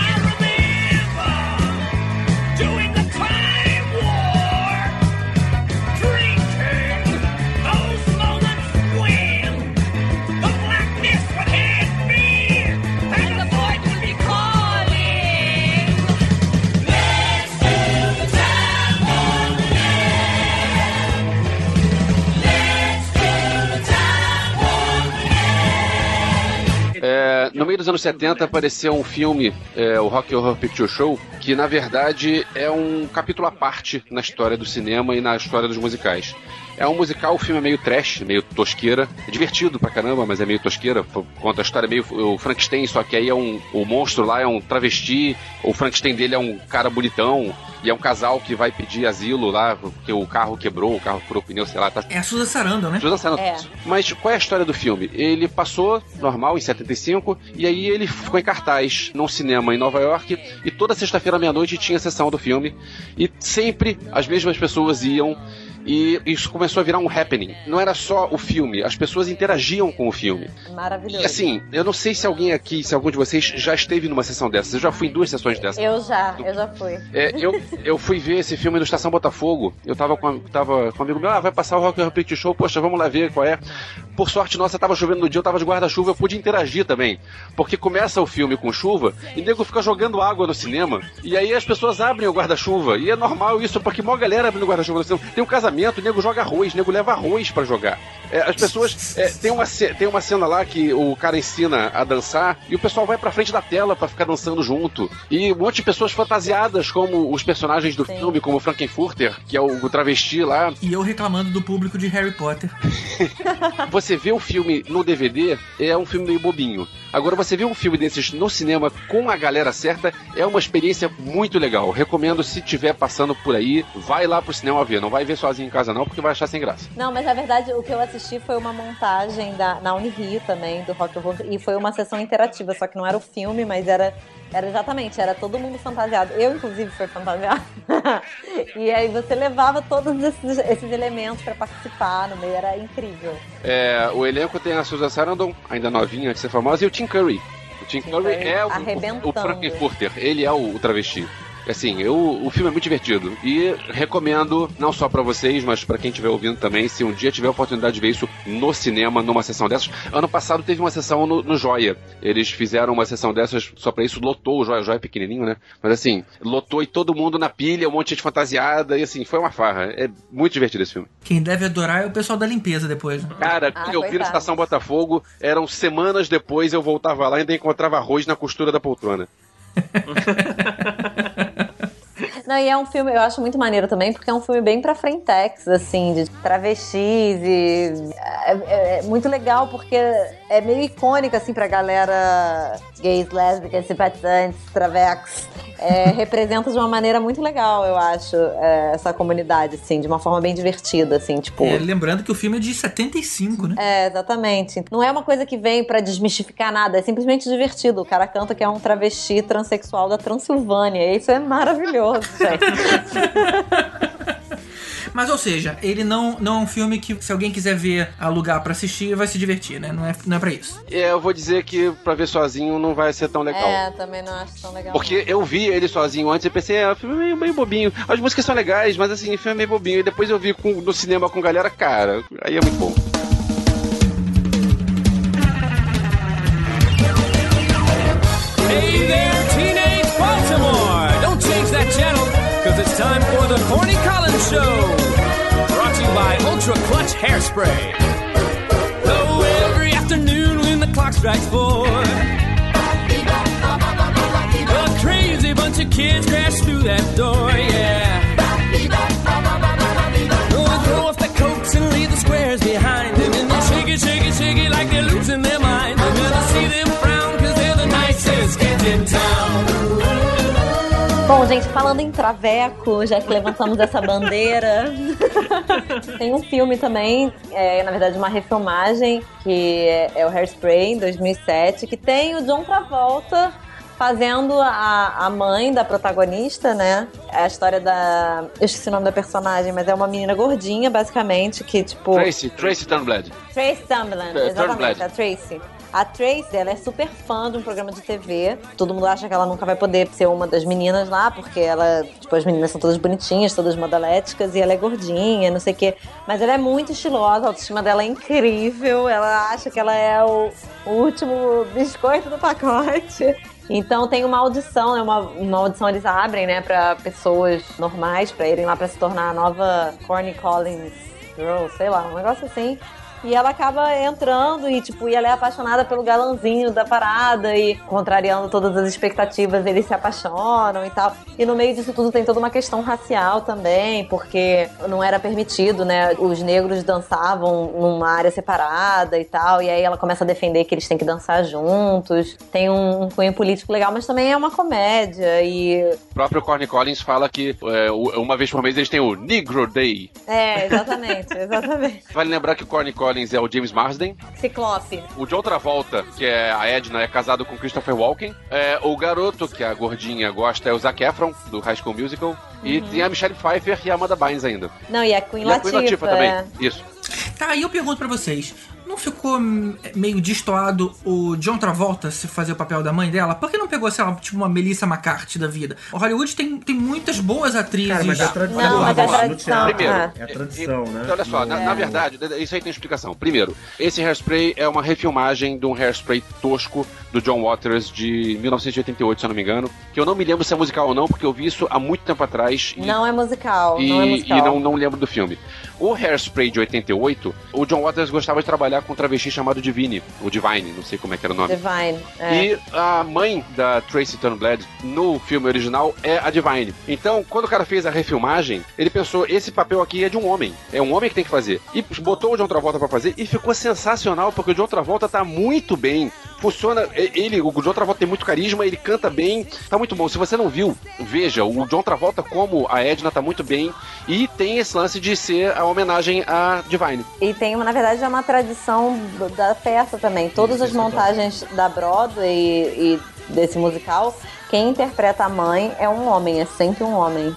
dos anos 70 apareceu um filme, é, o Rock Horror Picture Show, que na verdade é um capítulo à parte na história do cinema e na história dos musicais. É um musical, o filme é meio trash, meio tosqueira. É divertido pra caramba, mas é meio tosqueira. Conta a história meio o Frankenstein, só que aí é um. O monstro lá é um travesti, o Frankenstein dele é um cara bonitão, e é um casal que vai pedir asilo lá, porque o carro quebrou, o carro furou o pneu, sei lá. Tá... É a Susan Sarandon, né? Susan Sarandon. É. Mas qual é a história do filme? Ele passou normal em 75 e aí ele ficou em cartaz num cinema em Nova York e toda sexta-feira à meia-noite tinha sessão do filme e sempre as mesmas pessoas iam e isso começou a virar um happening. Não era só o filme, as pessoas interagiam com o filme. Maravilhoso. E assim, eu não sei se alguém aqui, se algum de vocês já esteve numa sessão dessas. Eu já fui em duas sessões dessas. Eu já, eu já fui. É, eu, eu fui ver esse filme no Estação Botafogo. Eu tava com, tava com um amigo meu, ah, vai passar o Rock Horror Picture Show, poxa, vamos lá ver qual é. Por sorte nossa, tava chovendo no dia, eu tava de guarda-chuva, eu pude interagir também. Porque começa o filme com chuva e o nego fica jogando água no cinema. E aí as pessoas abrem o guarda-chuva. E é normal isso, porque mó galera abrindo o guarda-chuva no cinema. Tem um casamento, o nego joga arroz, o nego leva arroz pra jogar. É, as pessoas. é, tem, uma, tem uma cena lá que o cara ensina a dançar e o pessoal vai pra frente da tela pra ficar dançando junto. E um monte de pessoas fantasiadas como os personagens do filme, como o Frankenfurter, que é o, o travesti lá. E eu reclamando do público de Harry Potter. Você vê o filme no DVD, é um filme meio bobinho. Agora, você vê um filme desses no cinema com a galera certa, é uma experiência muito legal. Recomendo, se tiver passando por aí, vai lá pro cinema ver. Não vai ver sozinho em casa, não, porque vai achar sem graça. Não, mas na verdade o que eu assisti foi uma montagem da, na Unirio também, do Rock Horror, e foi uma sessão interativa, só que não era o filme, mas era, era exatamente, era todo mundo fantasiado. Eu, inclusive, fui fantasiado. e aí você levava todos esses, esses elementos pra participar no meio, era incrível. É, o elenco tem a Susan Sarandon, ainda novinha, antes de ser famosa, e o Tim Curry. O Tim Curry Curry é o, o, o ele é o, o travesti. Assim, eu, o filme é muito divertido e recomendo não só pra vocês, mas pra quem estiver ouvindo também, se um dia tiver a oportunidade de ver isso no cinema, numa sessão dessas. Ano passado teve uma sessão no, no Joia. Eles fizeram uma sessão dessas só pra isso, lotou o Joia. O Joia é pequenininho, né? Mas assim, lotou e todo mundo na pilha, um monte de gente fantasiada e assim, foi uma farra. É muito divertido esse filme. Quem deve adorar é o pessoal da limpeza depois. né? Cara, Ah, eu vi na. Estação Botafogo, eram semanas depois eu voltava lá e ainda encontrava arroz na costura da poltrona. Não, e é um filme, eu acho muito maneiro também, porque é um filme bem pra frentex, assim, de travestis e... É, é- é muito legal, porque é meio icônico, assim, pra galera gays, lésbicas, simpatizantes, travex. É, representa de uma maneira muito legal, eu acho, é, essa comunidade, assim, de uma forma bem divertida, assim, tipo... É, lembrando que o filme é de 75, né? É, exatamente. Não é uma coisa que vem pra desmistificar nada, é simplesmente divertido. O cara canta que é um travesti transexual da Transilvânia. E isso é maravilhoso. Mas, ou seja, ele não, não é um filme que, se alguém quiser ver, alugar pra assistir, vai se divertir, né? Não é, não é pra isso. É, eu vou dizer que pra ver sozinho não vai ser tão legal. É, também não acho tão legal. Porque eu vi ele sozinho antes e pensei, é, o filme é meio, meio bobinho. As músicas são legais, mas assim, o filme é meio bobinho. E depois eu vi com- no cinema com galera, cara, aí é muito bom. Hey there, teenage Baltimore! Channel, because it's time for the Corny Collins Show! Brought to you by Ultra Clutch Hairspray. Oh, every afternoon when the clock strikes four, a crazy bunch of kids crash through that door, yeah. Bom, gente, falando em traveco, já que levantamos essa bandeira, tem um filme também, é, na verdade uma refilmagem, que é, é o Hairspray, em 2007, que tem o John Travolta fazendo a, a mãe da protagonista, né? É a história da... Eu esqueci o nome da personagem, mas é uma menina gordinha, basicamente, que tipo... Tracy, Tracy Turnblad. Trace Turnblad, É, exatamente, Turnblad. a Tracy. A Tracy, ela é super fã de um programa de TV. Todo mundo acha que ela nunca vai poder ser uma das meninas lá, porque ela, tipo, as meninas são todas bonitinhas, todas modeléticas, e ela é gordinha, não sei o quê. Mas ela é muito estilosa, a autoestima dela é incrível. Ela acha que ela é o, último biscoito do pacote. Então tem uma audição, né? Uma, uma audição eles abrem, né, pra pessoas normais, pra irem lá pra se tornar a nova Corny Collins Girl, sei lá, um negócio assim. E ela acaba entrando e, tipo, e ela é apaixonada pelo galãzinho da parada e contrariando todas as expectativas, eles se apaixonam e tal. E no meio disso tudo tem toda uma questão racial também, porque não era permitido, né? Os negros dançavam numa área separada e tal. E aí ela começa a defender que eles têm que dançar juntos. Tem um, um cunho político legal, mas também é uma comédia e... O próprio Corny Collins fala que é, uma vez por mês eles têm o Negro Day. É, exatamente, exatamente. Vale lembrar que o Corny Collins é o James Marsden. Ciclope. O de outra volta, que é a Edna, é casado com Christopher Walken. É, o garoto, que a gordinha gosta, é o Zac Efron, do High School Musical. E Uhum. tem a Michelle Pfeiffer e a Amanda Bynes ainda. Não, e a Queen e a Queen Latifah. Latifah também. é. Isso. Tá, aí eu pergunto pra vocês: não ficou hum, meio destoado o John Travolta se fazer o papel da mãe dela? Por que não pegou, sei lá, tipo uma Melissa McCarthy da vida? O Hollywood tem, tem muitas boas atrizes. Cara, mas é a tradição. Não, mas é a tradição, teatro. é. É a tradição, né? Olha só, na, É. na verdade, isso aí tem explicação. Primeiro, esse Hairspray é uma refilmagem de um Hairspray tosco do John Waters de 1988, se eu não me engano. Que eu não me lembro se é musical ou não, porque eu vi isso há muito tempo atrás. E, Não é musical, e, não é e musical. não, não lembro do filme. O Hairspray de 88, o John Waters gostava de trabalhar com um travesti chamado Divine, o Divine, não sei como é que era o nome. Divine. É. E a mãe da Tracy Turnblad no filme original é a Divine. Então, quando o cara fez a refilmagem, ele pensou: esse papel aqui é de um homem. É um homem que tem que fazer. E botou o John Travolta pra fazer e ficou sensacional, porque o John Travolta tá muito bem. Funciona. e- Ele, o John Travolta tem muito carisma, ele canta bem, tá muito bom. Se você não viu, veja. O John Travolta, como a Edna, tá muito bem. E tem esse lance de ser a homenagem à Divine. E tem, uma, na verdade, é uma tradição da peça também. Todas as montagens da Broadway e, e desse musical, quem interpreta a mãe é um homem, é sempre um homem.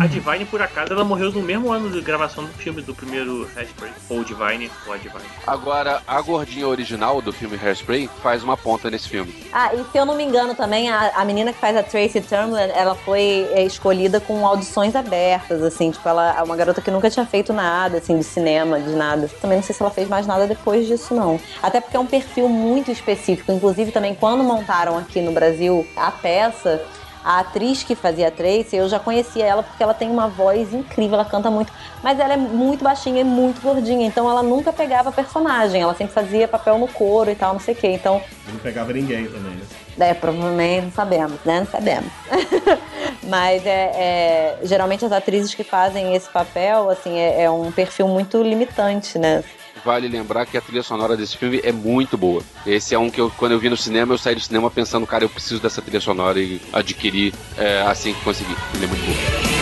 A Divine, por acaso, ela morreu no mesmo ano de gravação do filme do primeiro Hairspray. Ou o Divine, ou a Divine. Agora, a gordinha original do filme Hairspray faz uma ponta nesse filme. Ah, e se eu não me engano também, a, a menina que faz a Tracy Turnblad, ela foi é, escolhida com audições abertas, assim, tipo, ela é uma garota que nunca tinha feito nada, assim, de cinema, de nada. Também não sei se ela fez mais nada depois disso, não. Até porque é um perfil muito específico. Inclusive, também, quando montaram aqui no Brasil a peça, a atriz que fazia a Tracy, eu já conhecia ela porque ela tem uma voz incrível, ela canta muito, mas ela é muito baixinha e muito gordinha, então ela nunca pegava personagem, ela sempre fazia papel no coro e tal, não sei o quê. Então, Não pegava ninguém também, né? é, provavelmente, não sabemos, né? Não sabemos. Mas é, é, geralmente as atrizes que fazem esse papel, assim, é, é um perfil muito limitante, né? Vale lembrar que a trilha sonora desse filme é muito boa. Esse é um que eu, quando eu vi no cinema, eu saí do cinema pensando, cara, eu preciso dessa trilha sonora e adquirir é, assim que conseguir. Ele é muito boa.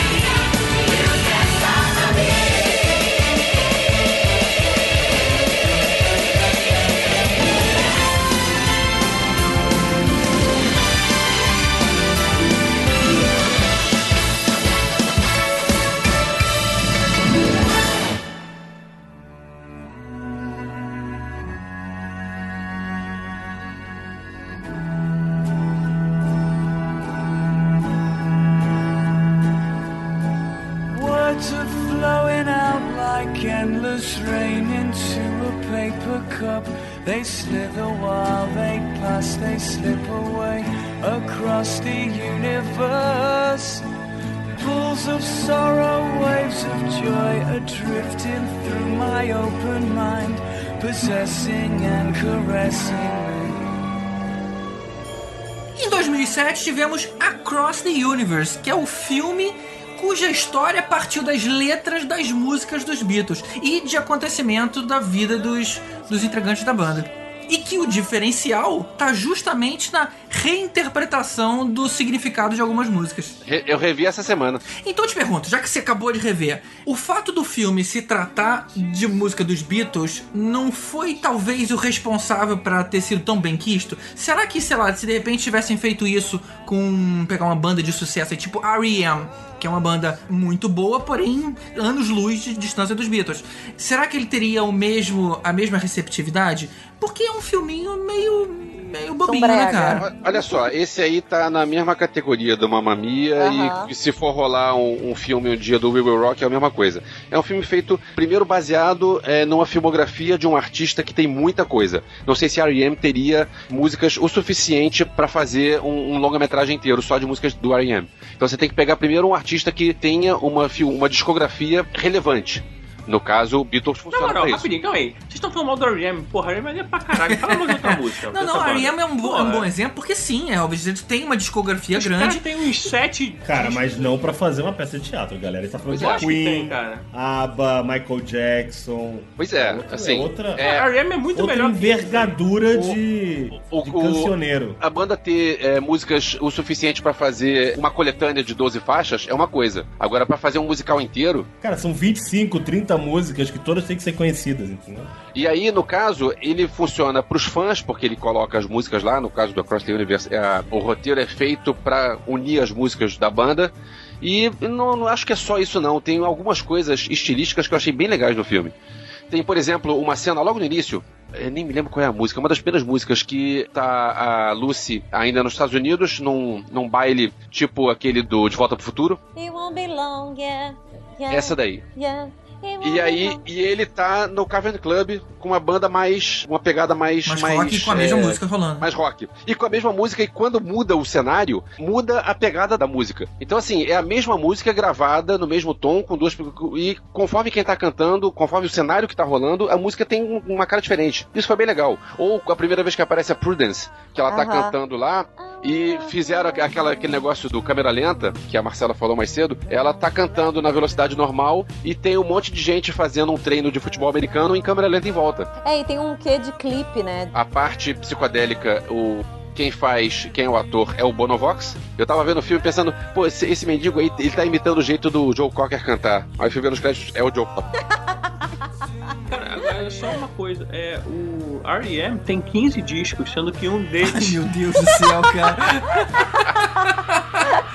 And caressing me. Em 2007 tivemos Across the Universe, que é o filme cuja história partiu das letras das músicas dos Beatles e de acontecimento da vida dos, dos integrantes da banda. E que o diferencial tá justamente na reinterpretação do significado de algumas músicas. Eu revi essa semana. Então eu te pergunto, já que você acabou de rever, o fato do filme se tratar de música dos Beatles não foi talvez o responsável pra ter sido tão bem quisto? Será que, sei lá, se de repente tivessem feito isso com pegar uma banda de sucesso aí, tipo R.E.M., que é uma banda muito boa, porém anos-luz de distância dos Beatles, será que ele teria o mesmo a mesma receptividade? Porque é um filminho meio meio bobinho, né, cara? Olha só, esse aí tá na mesma categoria do Mamma Mia Aham. e se for rolar um, um filme um dia do We Will Rock é a mesma coisa. É um filme feito, primeiro, baseado é, numa filmografia de um artista que tem muita coisa. Não sei se a R.E.M. teria músicas o suficiente pra fazer um, um longa-metragem inteiro só de músicas do R.E.M. Então você tem que pegar primeiro um artista que tenha uma, uma discografia relevante. No caso, Beatles Na funciona moral, pra isso. rapidinho, calma aí. Vocês estão falando mal do R.E.M. Porra, R.E.M. é pra caralho. Fala mais de outra música. Não, não. R.E.M. é um, bo- é um bom exemplo, porque sim, é óbvio, tem uma discografia Os grande. têm uns sete... Cara, mas não pra fazer uma peça de teatro, galera. Ele tá falando acho de que Queen, tem, cara. ABBA, Michael Jackson. Pois é, outra, assim, outra, é- A R.E.M. é muito outra melhor que envergadura de, de o- cancioneiro. A banda ter é, músicas o suficiente pra fazer uma coletânea de 12 faixas é uma coisa. Agora, pra fazer um musical inteiro, Cara, são 25, 30 músicas que todas têm que ser conhecidas, entendeu? E aí, no caso, ele funciona pros fãs, porque ele coloca as músicas lá, no caso do Across the Universe, é, o roteiro é feito pra unir as músicas da banda. E não, não acho que é só isso não, tem algumas coisas estilísticas que eu achei bem legais no filme. Tem, por exemplo, uma cena logo no início. Eu nem me lembro qual é a música, uma das primeiras músicas que tá a Lucy ainda nos Estados Unidos, num, num baile tipo aquele do De Volta pro Futuro. It won't be long, yeah. yeah Essa daí. Yeah. E aí, e ele tá no Cavern Club com uma banda mais. uma pegada mais. Mais rock e com a mesma música rolando. Mais rock. E com a mesma música, e quando muda o cenário, muda a pegada da música. Então, assim, é a mesma música gravada no mesmo tom, com duas. E conforme quem tá cantando, conforme o cenário que tá rolando, a música tem um- uma cara diferente. Isso foi bem legal. Ou a primeira vez que aparece a Prudence, que ela tá Aham. cantando lá. E fizeram aquela, aquele negócio do câmera lenta, que a Marcela falou mais cedo. Ela tá cantando na velocidade normal e tem um monte de gente fazendo um treino de futebol americano em câmera lenta em volta. É, e tem um quê de clipe, né? A parte psicodélica, o. Quem faz, quem é o ator é o Bonovox. Eu tava vendo o filme pensando, pô, esse, esse mendigo aí, ele tá imitando o jeito do Joe Cocker cantar. Aí eu fui ver nos créditos, é o Joe Cocker. Cara, agora só uma coisa. É, o R.E.M. tem 15 discos, sendo que um deles. Meu Deus do céu, cara.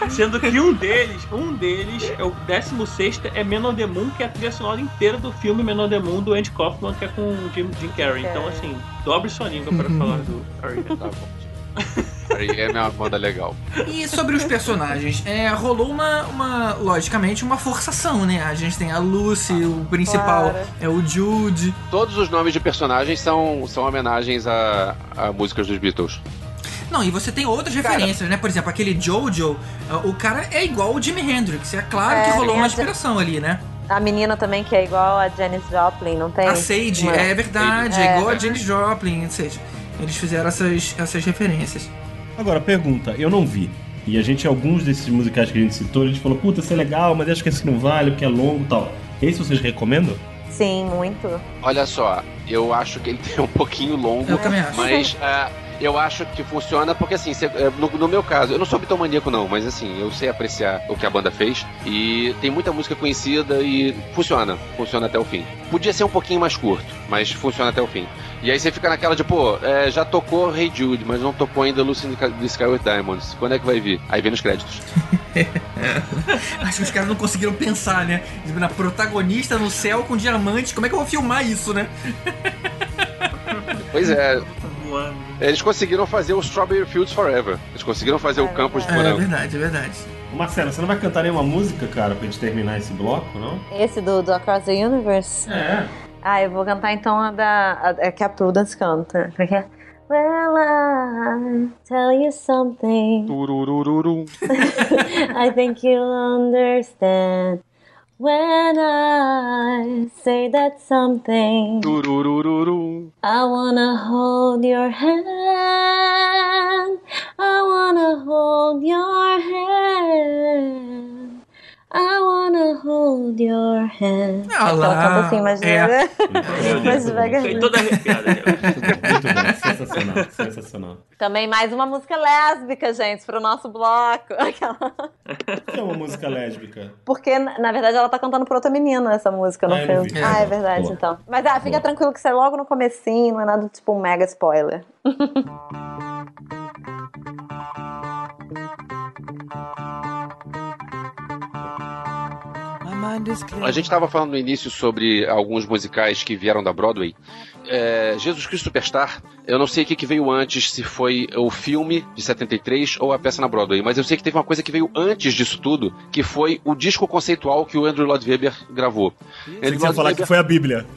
Sendo que um deles, um deles é o 16 é Men on the Moon, que é a trilha sonora inteira do filme Men on the Moon do Andy Kaufman, que é com o Jim, Jim Carrey. Então, assim, dobre sua língua para falar do R.E.M. Tá bom. Aí é uma banda legal. E sobre os personagens, é, rolou uma, uma, logicamente, uma forçação, né? A gente tem a Lucy, o principal Claro. é o Jude. Todos os nomes de personagens são, são homenagens a, a músicas dos Beatles. Não, e você tem outras referências, né? Por exemplo, aquele Jojo, o cara é igual o Jimi Hendrix. É claro que É, rolou tem uma inspiração ali, né? A menina também, que é igual a Janis Joplin, não tem? A Sage, Uma- é verdade, é, É. igual a Janis Joplin, ou seja, eles fizeram essas, essas referências. Agora, pergunta, eu não vi. E a gente, alguns desses musicais que a gente citou, a gente falou, puta, isso é legal, mas acho que esse não vale, porque é longo e tal. Esse vocês recomendam? Sim, muito. Olha só, eu acho que ele tem um pouquinho longo, Eu também acho. mas eu acho que funciona porque assim, cê- eh, no, no meu caso, eu não sou bitomaníaco não, mas assim, eu sei apreciar o que a banda fez e tem muita música conhecida e funciona, funciona até o fim. Podia ser um pouquinho mais curto, mas funciona até o fim. E aí você fica naquela de, pô, eh, já tocou Hey Jude, mas não tocou ainda Lucy in the Sky with Diamonds. Quando é que vai vir? Aí vem nos créditos. Acho que os caras não conseguiram pensar, né? Na protagonista no céu com diamantes, como é que eu vou filmar isso, né? Pois é. Eles conseguiram fazer o Strawberry Fields Forever. Eles conseguiram fazer o campus de É morango. verdade, é verdade. Marcelo, você não vai cantar nenhuma música, cara, pra gente terminar esse bloco, não? Esse do, do Across the Universe? É. Ah, eu vou cantar então a da. A, a que a Prudence canta. Como é que é? Well, I tell you something. I think you'll understand when I say that something. I wanna hold your hand. I wanna hold your hand. I wanna hold your hand. Ah Ela lá, canta assim, mas, é. mas devagarzinho. Fiquei toda arrepiada. Muito bom, sensacional, sensacional. Também mais uma música lésbica, gente, pro nosso bloco. Aquela- O que é uma música lésbica? Porque, na verdade, ela tá cantando pra outra menina essa música no Ah, não filme. vi. Ah, é Boa, verdade, boa. então. Mas ah, fica tranquilo que isso é logo no comecinho, não é nada tipo um mega spoiler. A gente estava falando no início sobre alguns musicais que vieram da Broadway. É, Jesus Cristo Superstar, eu não sei o que, que veio antes, se foi o filme de 73 ou a peça na Broadway, mas eu sei que teve uma coisa que veio antes disso tudo, que foi o disco conceitual que o Andrew Lloyd Webber gravou. Você ia falar que foi a Bíblia.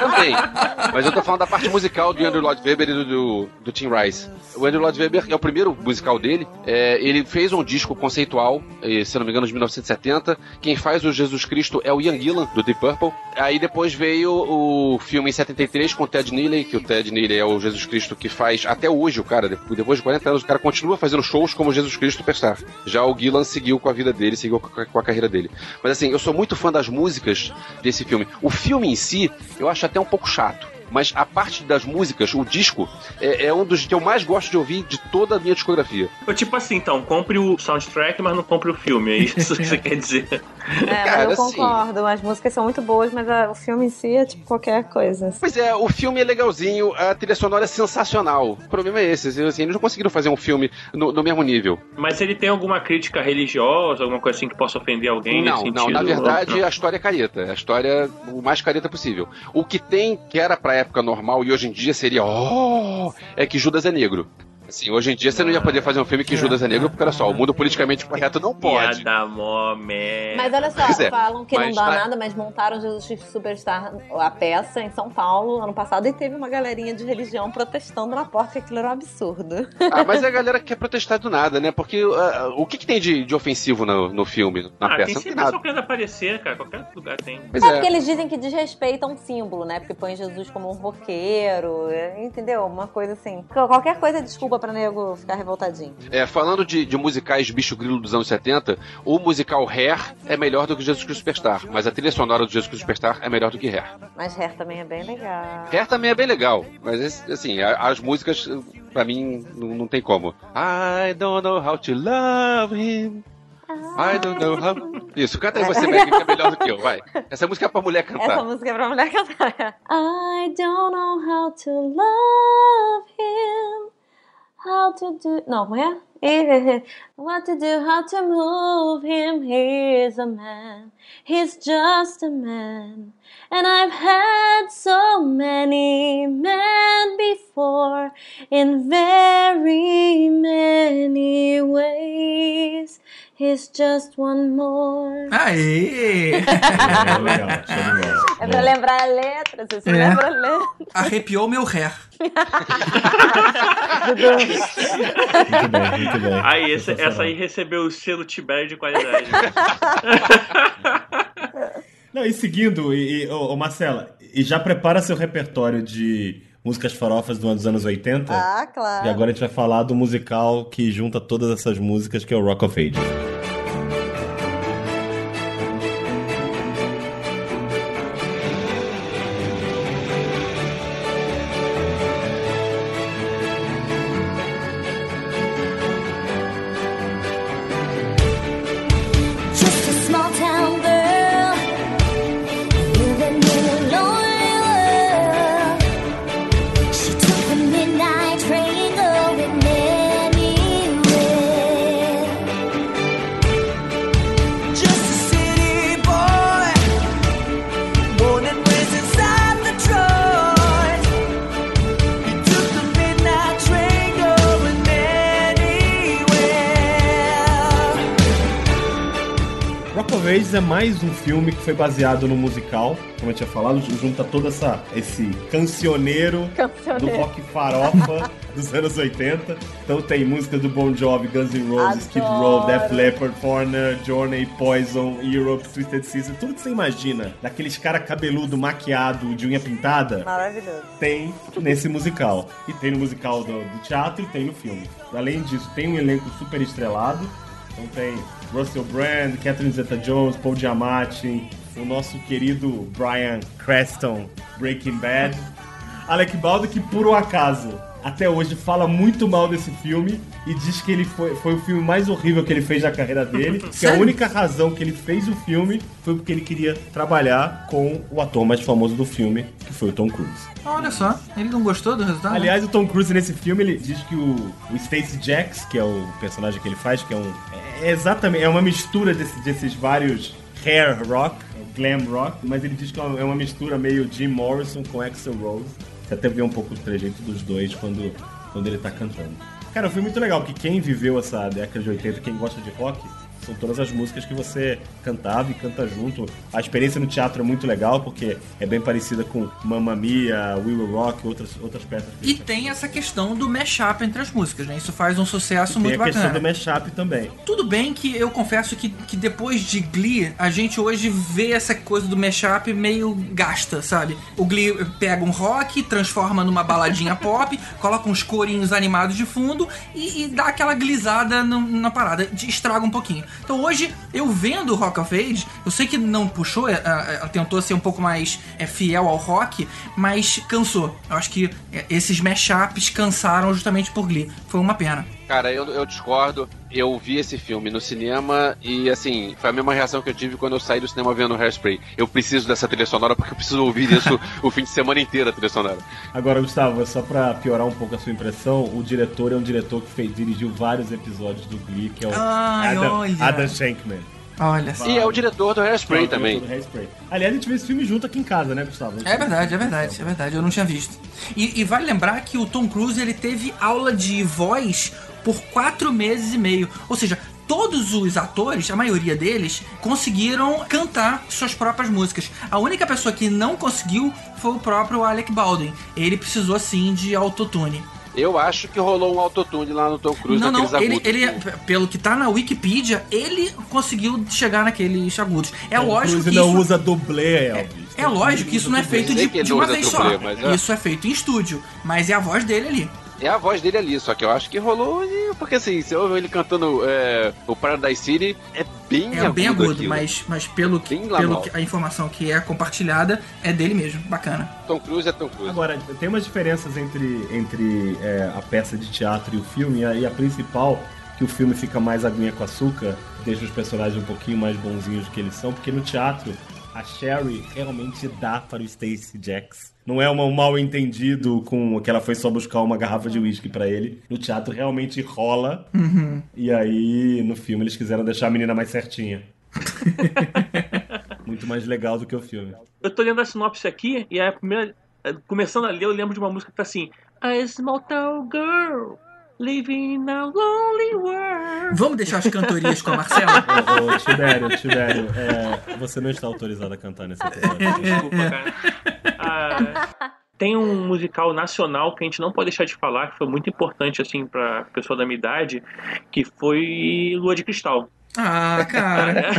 Também. Mas eu tô falando da parte musical do Andrew Lloyd Webber e do, do, do Tim Rice. O Andrew Lloyd Webber é o primeiro musical dele. É, ele fez um disco conceitual, eh, se não me engano, de 1970. Quem faz o Jesus Cristo é o Ian Gillan, do Deep Purple. Aí depois veio o filme em 73 com o Ted Neely, que o Ted Neely é o Jesus Cristo que faz até hoje, o cara, depois de 40 anos, o cara continua fazendo shows como Jesus Cristo Superstar. Já o Gillan seguiu com a vida dele, seguiu com a, com a carreira dele. Mas assim, eu sou muito fã das músicas desse filme. O filme em si, eu acho até um pouco chato. Mas a parte das músicas, o disco, é, é um dos que eu mais gosto de ouvir de toda a minha discografia. Ou tipo assim, então, compre o soundtrack, mas não compre o filme. É isso que você quer dizer. É, Cara, eu assim- concordo. As músicas são muito boas, mas a- o filme em si é tipo qualquer coisa. Pois é, o filme é legalzinho, a trilha sonora é sensacional. O problema é esse, assim, eles não conseguiram fazer um filme no, no mesmo nível. Mas ele tem alguma crítica religiosa, alguma coisa assim que possa ofender alguém Não, nesse não, sentido? na verdade Não. a história é careta. A história é o mais careta possível. O que tem, que era pra época normal e hoje em dia seria, oh, é que Judas é negro. Assim, hoje em dia você não ia poder fazer um filme que Judas é negro, porque olha só, o mundo politicamente correto não pode. Ia dar mó merda. Mas olha só, Pois é, falam que mas não dá tá- nada, mas montaram Jesus Cristo Superstar, a peça, em São Paulo, ano passado, e teve uma galerinha de religião protestando na porta, que aquilo era um absurdo. Ah, mas é a galera que quer protestar do nada, né? Porque ah, o que, que tem de, de ofensivo no, no filme, na Ah, peça? tem Não tem sempre nada. só querendo aparecer, cara. Qualquer lugar tem. Pois é é. porque eles dizem que desrespeita um símbolo, né? Porque põe Jesus como um roqueiro, é, entendeu? Uma coisa assim. Qualquer coisa é desculpa pra nego ficar revoltadinho. É, falando de, de musicais bicho grilo dos anos 70, o musical Hair é melhor do que Jesus Cristo Superstar, mas a trilha sonora do Jesus Cristo Superstar é melhor do que Hair. Mas Hair também é bem legal. Hair também é bem legal, mas assim, as músicas, pra mim, não, não tem como. I don't know how to love him. I don't know how. Isso, canta aí você, Meg, que é melhor do que eu, vai. Essa música é pra mulher cantar. Essa música é pra mulher cantar. I don't know how to love him. How to do. Não, como é? What to do, how to move him. He's a man. He's just a man. And I've had so many men before in very many ways. He's just one more. Aê! É pra lembrar a letra, você se É. lembra a letra. Arrepiou meu ré. Muito bem, muito bem. Aí, essa, essa aí recebeu o selo Tibério de qualidade. Não, e seguindo, e, e, ô, ô, Marcela, e já prepara seu repertório de músicas farofas do- dos anos 80. Ah, claro. E agora a gente vai falar do musical que junta todas essas músicas, que é o Rock of Ages. Mais um filme que foi baseado no musical, como eu tinha falado, junta todo essa, esse cancioneiro, Cancioneiro. do rock farofa dos anos 80. Então tem música do Bon Jovi, Guns N' Roses, Kid Roll, Def Leppard, Foreigner, Journey, Poison, Europe, Twisted Sister, tudo que você imagina, daqueles cara cabeludo, maquiado, de unha pintada, Maravilhoso. tem nesse musical. E tem no musical do, do teatro e tem no filme. Além disso, tem um elenco super estrelado. Então tem Russell Brand, Catherine Zeta-Jones, Paul Giamatti, o nosso querido Brian Creston, Breaking Bad. Alec Baldwin, que por um acaso, até hoje fala muito mal desse filme e diz que ele foi, foi o filme mais horrível que ele fez na carreira dele. que a única razão que ele fez o filme foi porque ele queria trabalhar com o ator mais famoso do filme, que foi o Tom Cruise. Olha só, ele não gostou do resultado? Aliás, o Tom Cruise nesse filme, ele diz que o, o Stacey Jacks, que é o personagem que ele faz, que é um. É exatamente, é uma mistura desse- desses vários hair rock, glam rock, mas ele diz que é uma, é uma mistura meio Jim Morrison com Axel Rose. Você até vê um pouco do trejeito dos dois quando, quando ele tá cantando. Cara, foi muito legal, porque quem viveu essa década de 80, quem gosta de rock, são todas as músicas que você cantava e canta junto. A experiência no teatro é muito legal, porque é bem parecida com Mamma Mia, We Will Rock, outras, outras peças. E tem essa questão do mashup entre as músicas, né? Isso faz um sucesso Tem muito a questão bacana. do mashup também. Tudo bem que eu confesso que, que depois de Glee, a gente hoje vê essa coisa do mashup meio gasta, sabe? O Glee pega um rock, transforma numa baladinha pop, coloca uns corinhos animados de fundo e, e dá aquela glisada no- na parada, estraga um pouquinho. Então hoje, eu vendo Rock of Age, eu sei que não puxou, é, é, ela tentou ser um pouco mais é, fiel ao rock, mas cansou. Eu acho que é, esses mashups cansaram justamente por Glee. Foi uma pena. Cara, eu, eu discordo. Eu vi esse filme no cinema e, assim, foi a mesma reação que eu tive quando eu saí do cinema vendo Hairspray. Eu preciso dessa trilha sonora porque eu preciso ouvir isso o fim de semana inteiro, a trilha sonora. Agora, Gustavo, só pra piorar um pouco a sua impressão, o diretor é um diretor que fez, dirigiu vários episódios do Glee, que é o Ai, Adam, olha. Adam Shankman. Olha só. E é o diretor do Hairspray É também. do Hairspray. Aliás, a gente viu esse filme junto aqui em casa, né, Gustavo? É verdade, é verdade, é verdade. Eu não tinha visto. E, e vale lembrar que o Tom Cruise ele teve aula de voz por quatro meses e meio. Ou seja, todos os atores, a maioria deles, conseguiram cantar suas próprias músicas. A única pessoa que não conseguiu foi o próprio Alec Baldwin. Ele precisou sim de autotune. Eu acho que rolou um autotune lá no Tom Cruise Não, não, ele, ele, p- pelo que tá na Wikipedia, ele conseguiu chegar naqueles agudos. É Tom lógico Cruise que não isso... usa dublê, Elvis. É lógico que isso não é feito de, de uma vez dublê, só. é. Isso é feito em estúdio. Mas é a voz dele ali. É a voz dele ali, só que eu acho que rolou. e- Porque assim, você ouve ele cantando é, o Paradise City, é bem É agudo. bem agudo, aquilo. mas, mas pelo, que, pelo que a informação que é compartilhada é dele mesmo. Bacana. Tom Cruise é Tom Cruise. Agora, tem umas diferenças entre, entre é, a peça de teatro e o filme, e a, e a principal, que o filme fica mais aguinha com açúcar, deixa os personagens um pouquinho mais bonzinhos do que eles são, porque no teatro a Sherry realmente dá para o Stacy Jacks. Não é um mal entendido com que ela foi só buscar uma garrafa de uísque pra ele. No teatro realmente rola. Uhum. E aí, no filme, eles quiseram deixar a menina mais certinha. Muito mais legal do que o filme. Eu tô lendo a sinopse aqui e a primeira. Começando a ler, eu lembro de uma música que tá assim: A small town girl living in a lonely world. Vamos deixar as cantorias com a Marcela? Ô, ô, Tibério, Tibério, é, você não está autorizado a cantar nesse episódio. Desculpa, cara. Ah, tem um musical nacional que a gente não pode deixar de falar, que foi muito importante, assim, pra pessoa da minha idade, que foi Lua de Cristal. Ah, cara.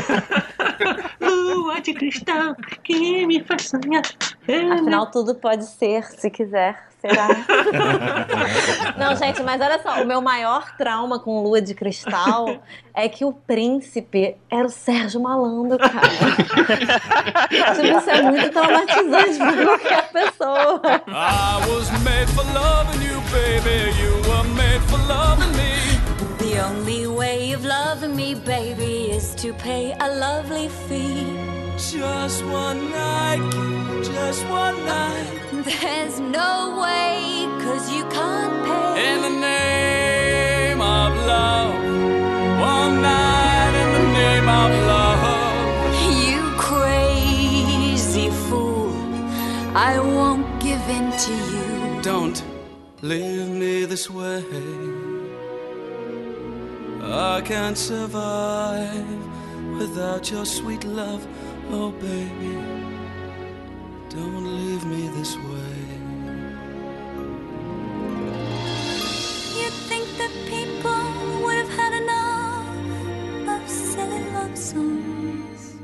Lua de cristal que me faz sonhar. Afinal, tudo pode ser, se quiser, será. Não, gente, mas olha só, o meu maior trauma com Lua de Cristal é que o príncipe era o Sérgio Malandro, cara. tipo, isso é muito traumatizante pra qualquer pessoa. I was made for loving you, baby. You were made for loving me. The only way of loving me, baby, is to pay a lovely fee. Just one night, just one night. There's no way, cause you can't pay. In the name of love. One night in the name of love. You crazy fool, I won't give in to you. Don't leave me this way. I can't survive without your sweet love. Oh, baby, don't leave me this way. You'd think that people would have had enough of silly love songs.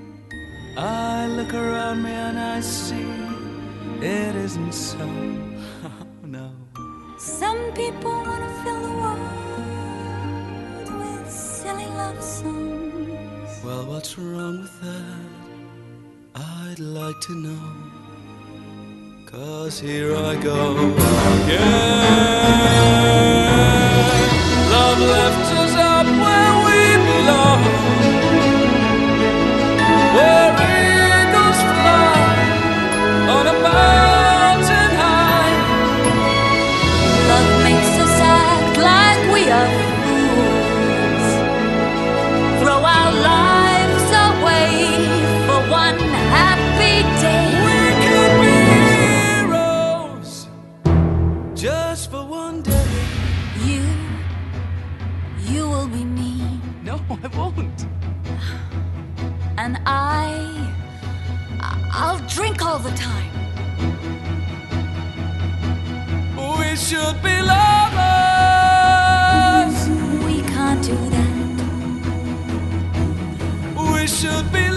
I look around me and I see it isn't so. no. Some people want to fill the world with silly love songs. Well, what's wrong with that? I'd like to know. Cause here I go again. Love left drink all the time. We should be lovers. We can't do that. We should be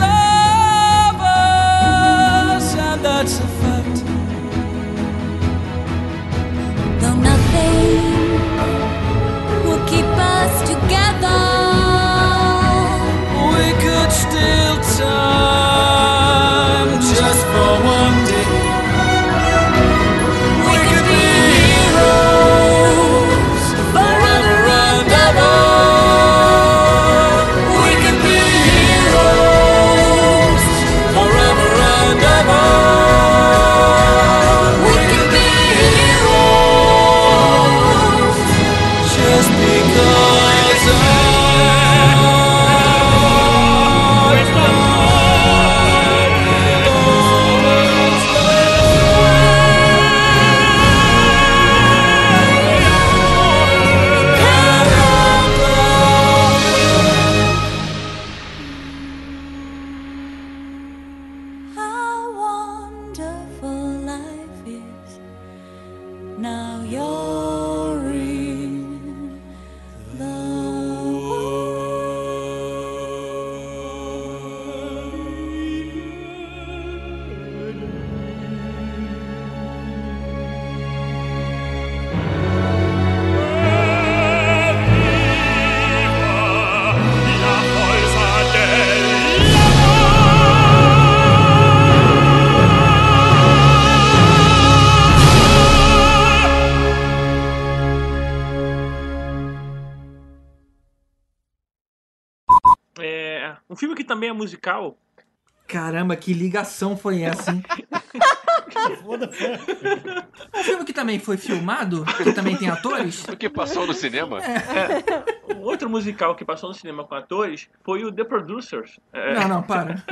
Caramba, que ligação foi essa, hein? um filme que também foi filmado, que também tem atores. O que passou no cinema? É, um outro musical que passou no cinema com atores foi o The Producers. É, Não, não, para.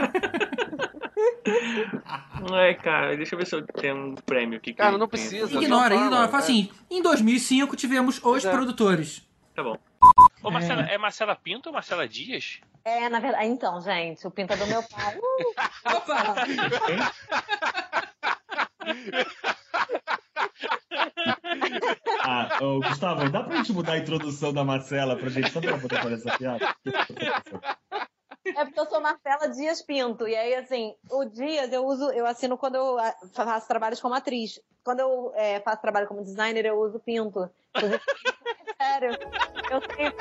É, cara, deixa eu ver se eu tenho um prêmio aqui. Cara, não tem. precisa. Ignora, só ignora. fala, assim, em 2005 tivemos os é. produtores. Tá bom. Ô, Marcela, é Marcela Pinto ou Marcela Dias? É, na verdade. Então, gente, o pinta do meu pai. Ah, ô, Gustavo, dá pra gente mudar a introdução da Marcela pra gente, só pra poder fazer essa piada? É porque eu sou Marcela Dias Pinto. E aí, assim, o Dias eu uso, eu assino quando eu ah, faço trabalhos como atriz. Quando eu é, faço trabalho como designer, eu uso Pinto. Sério. Eu tenho,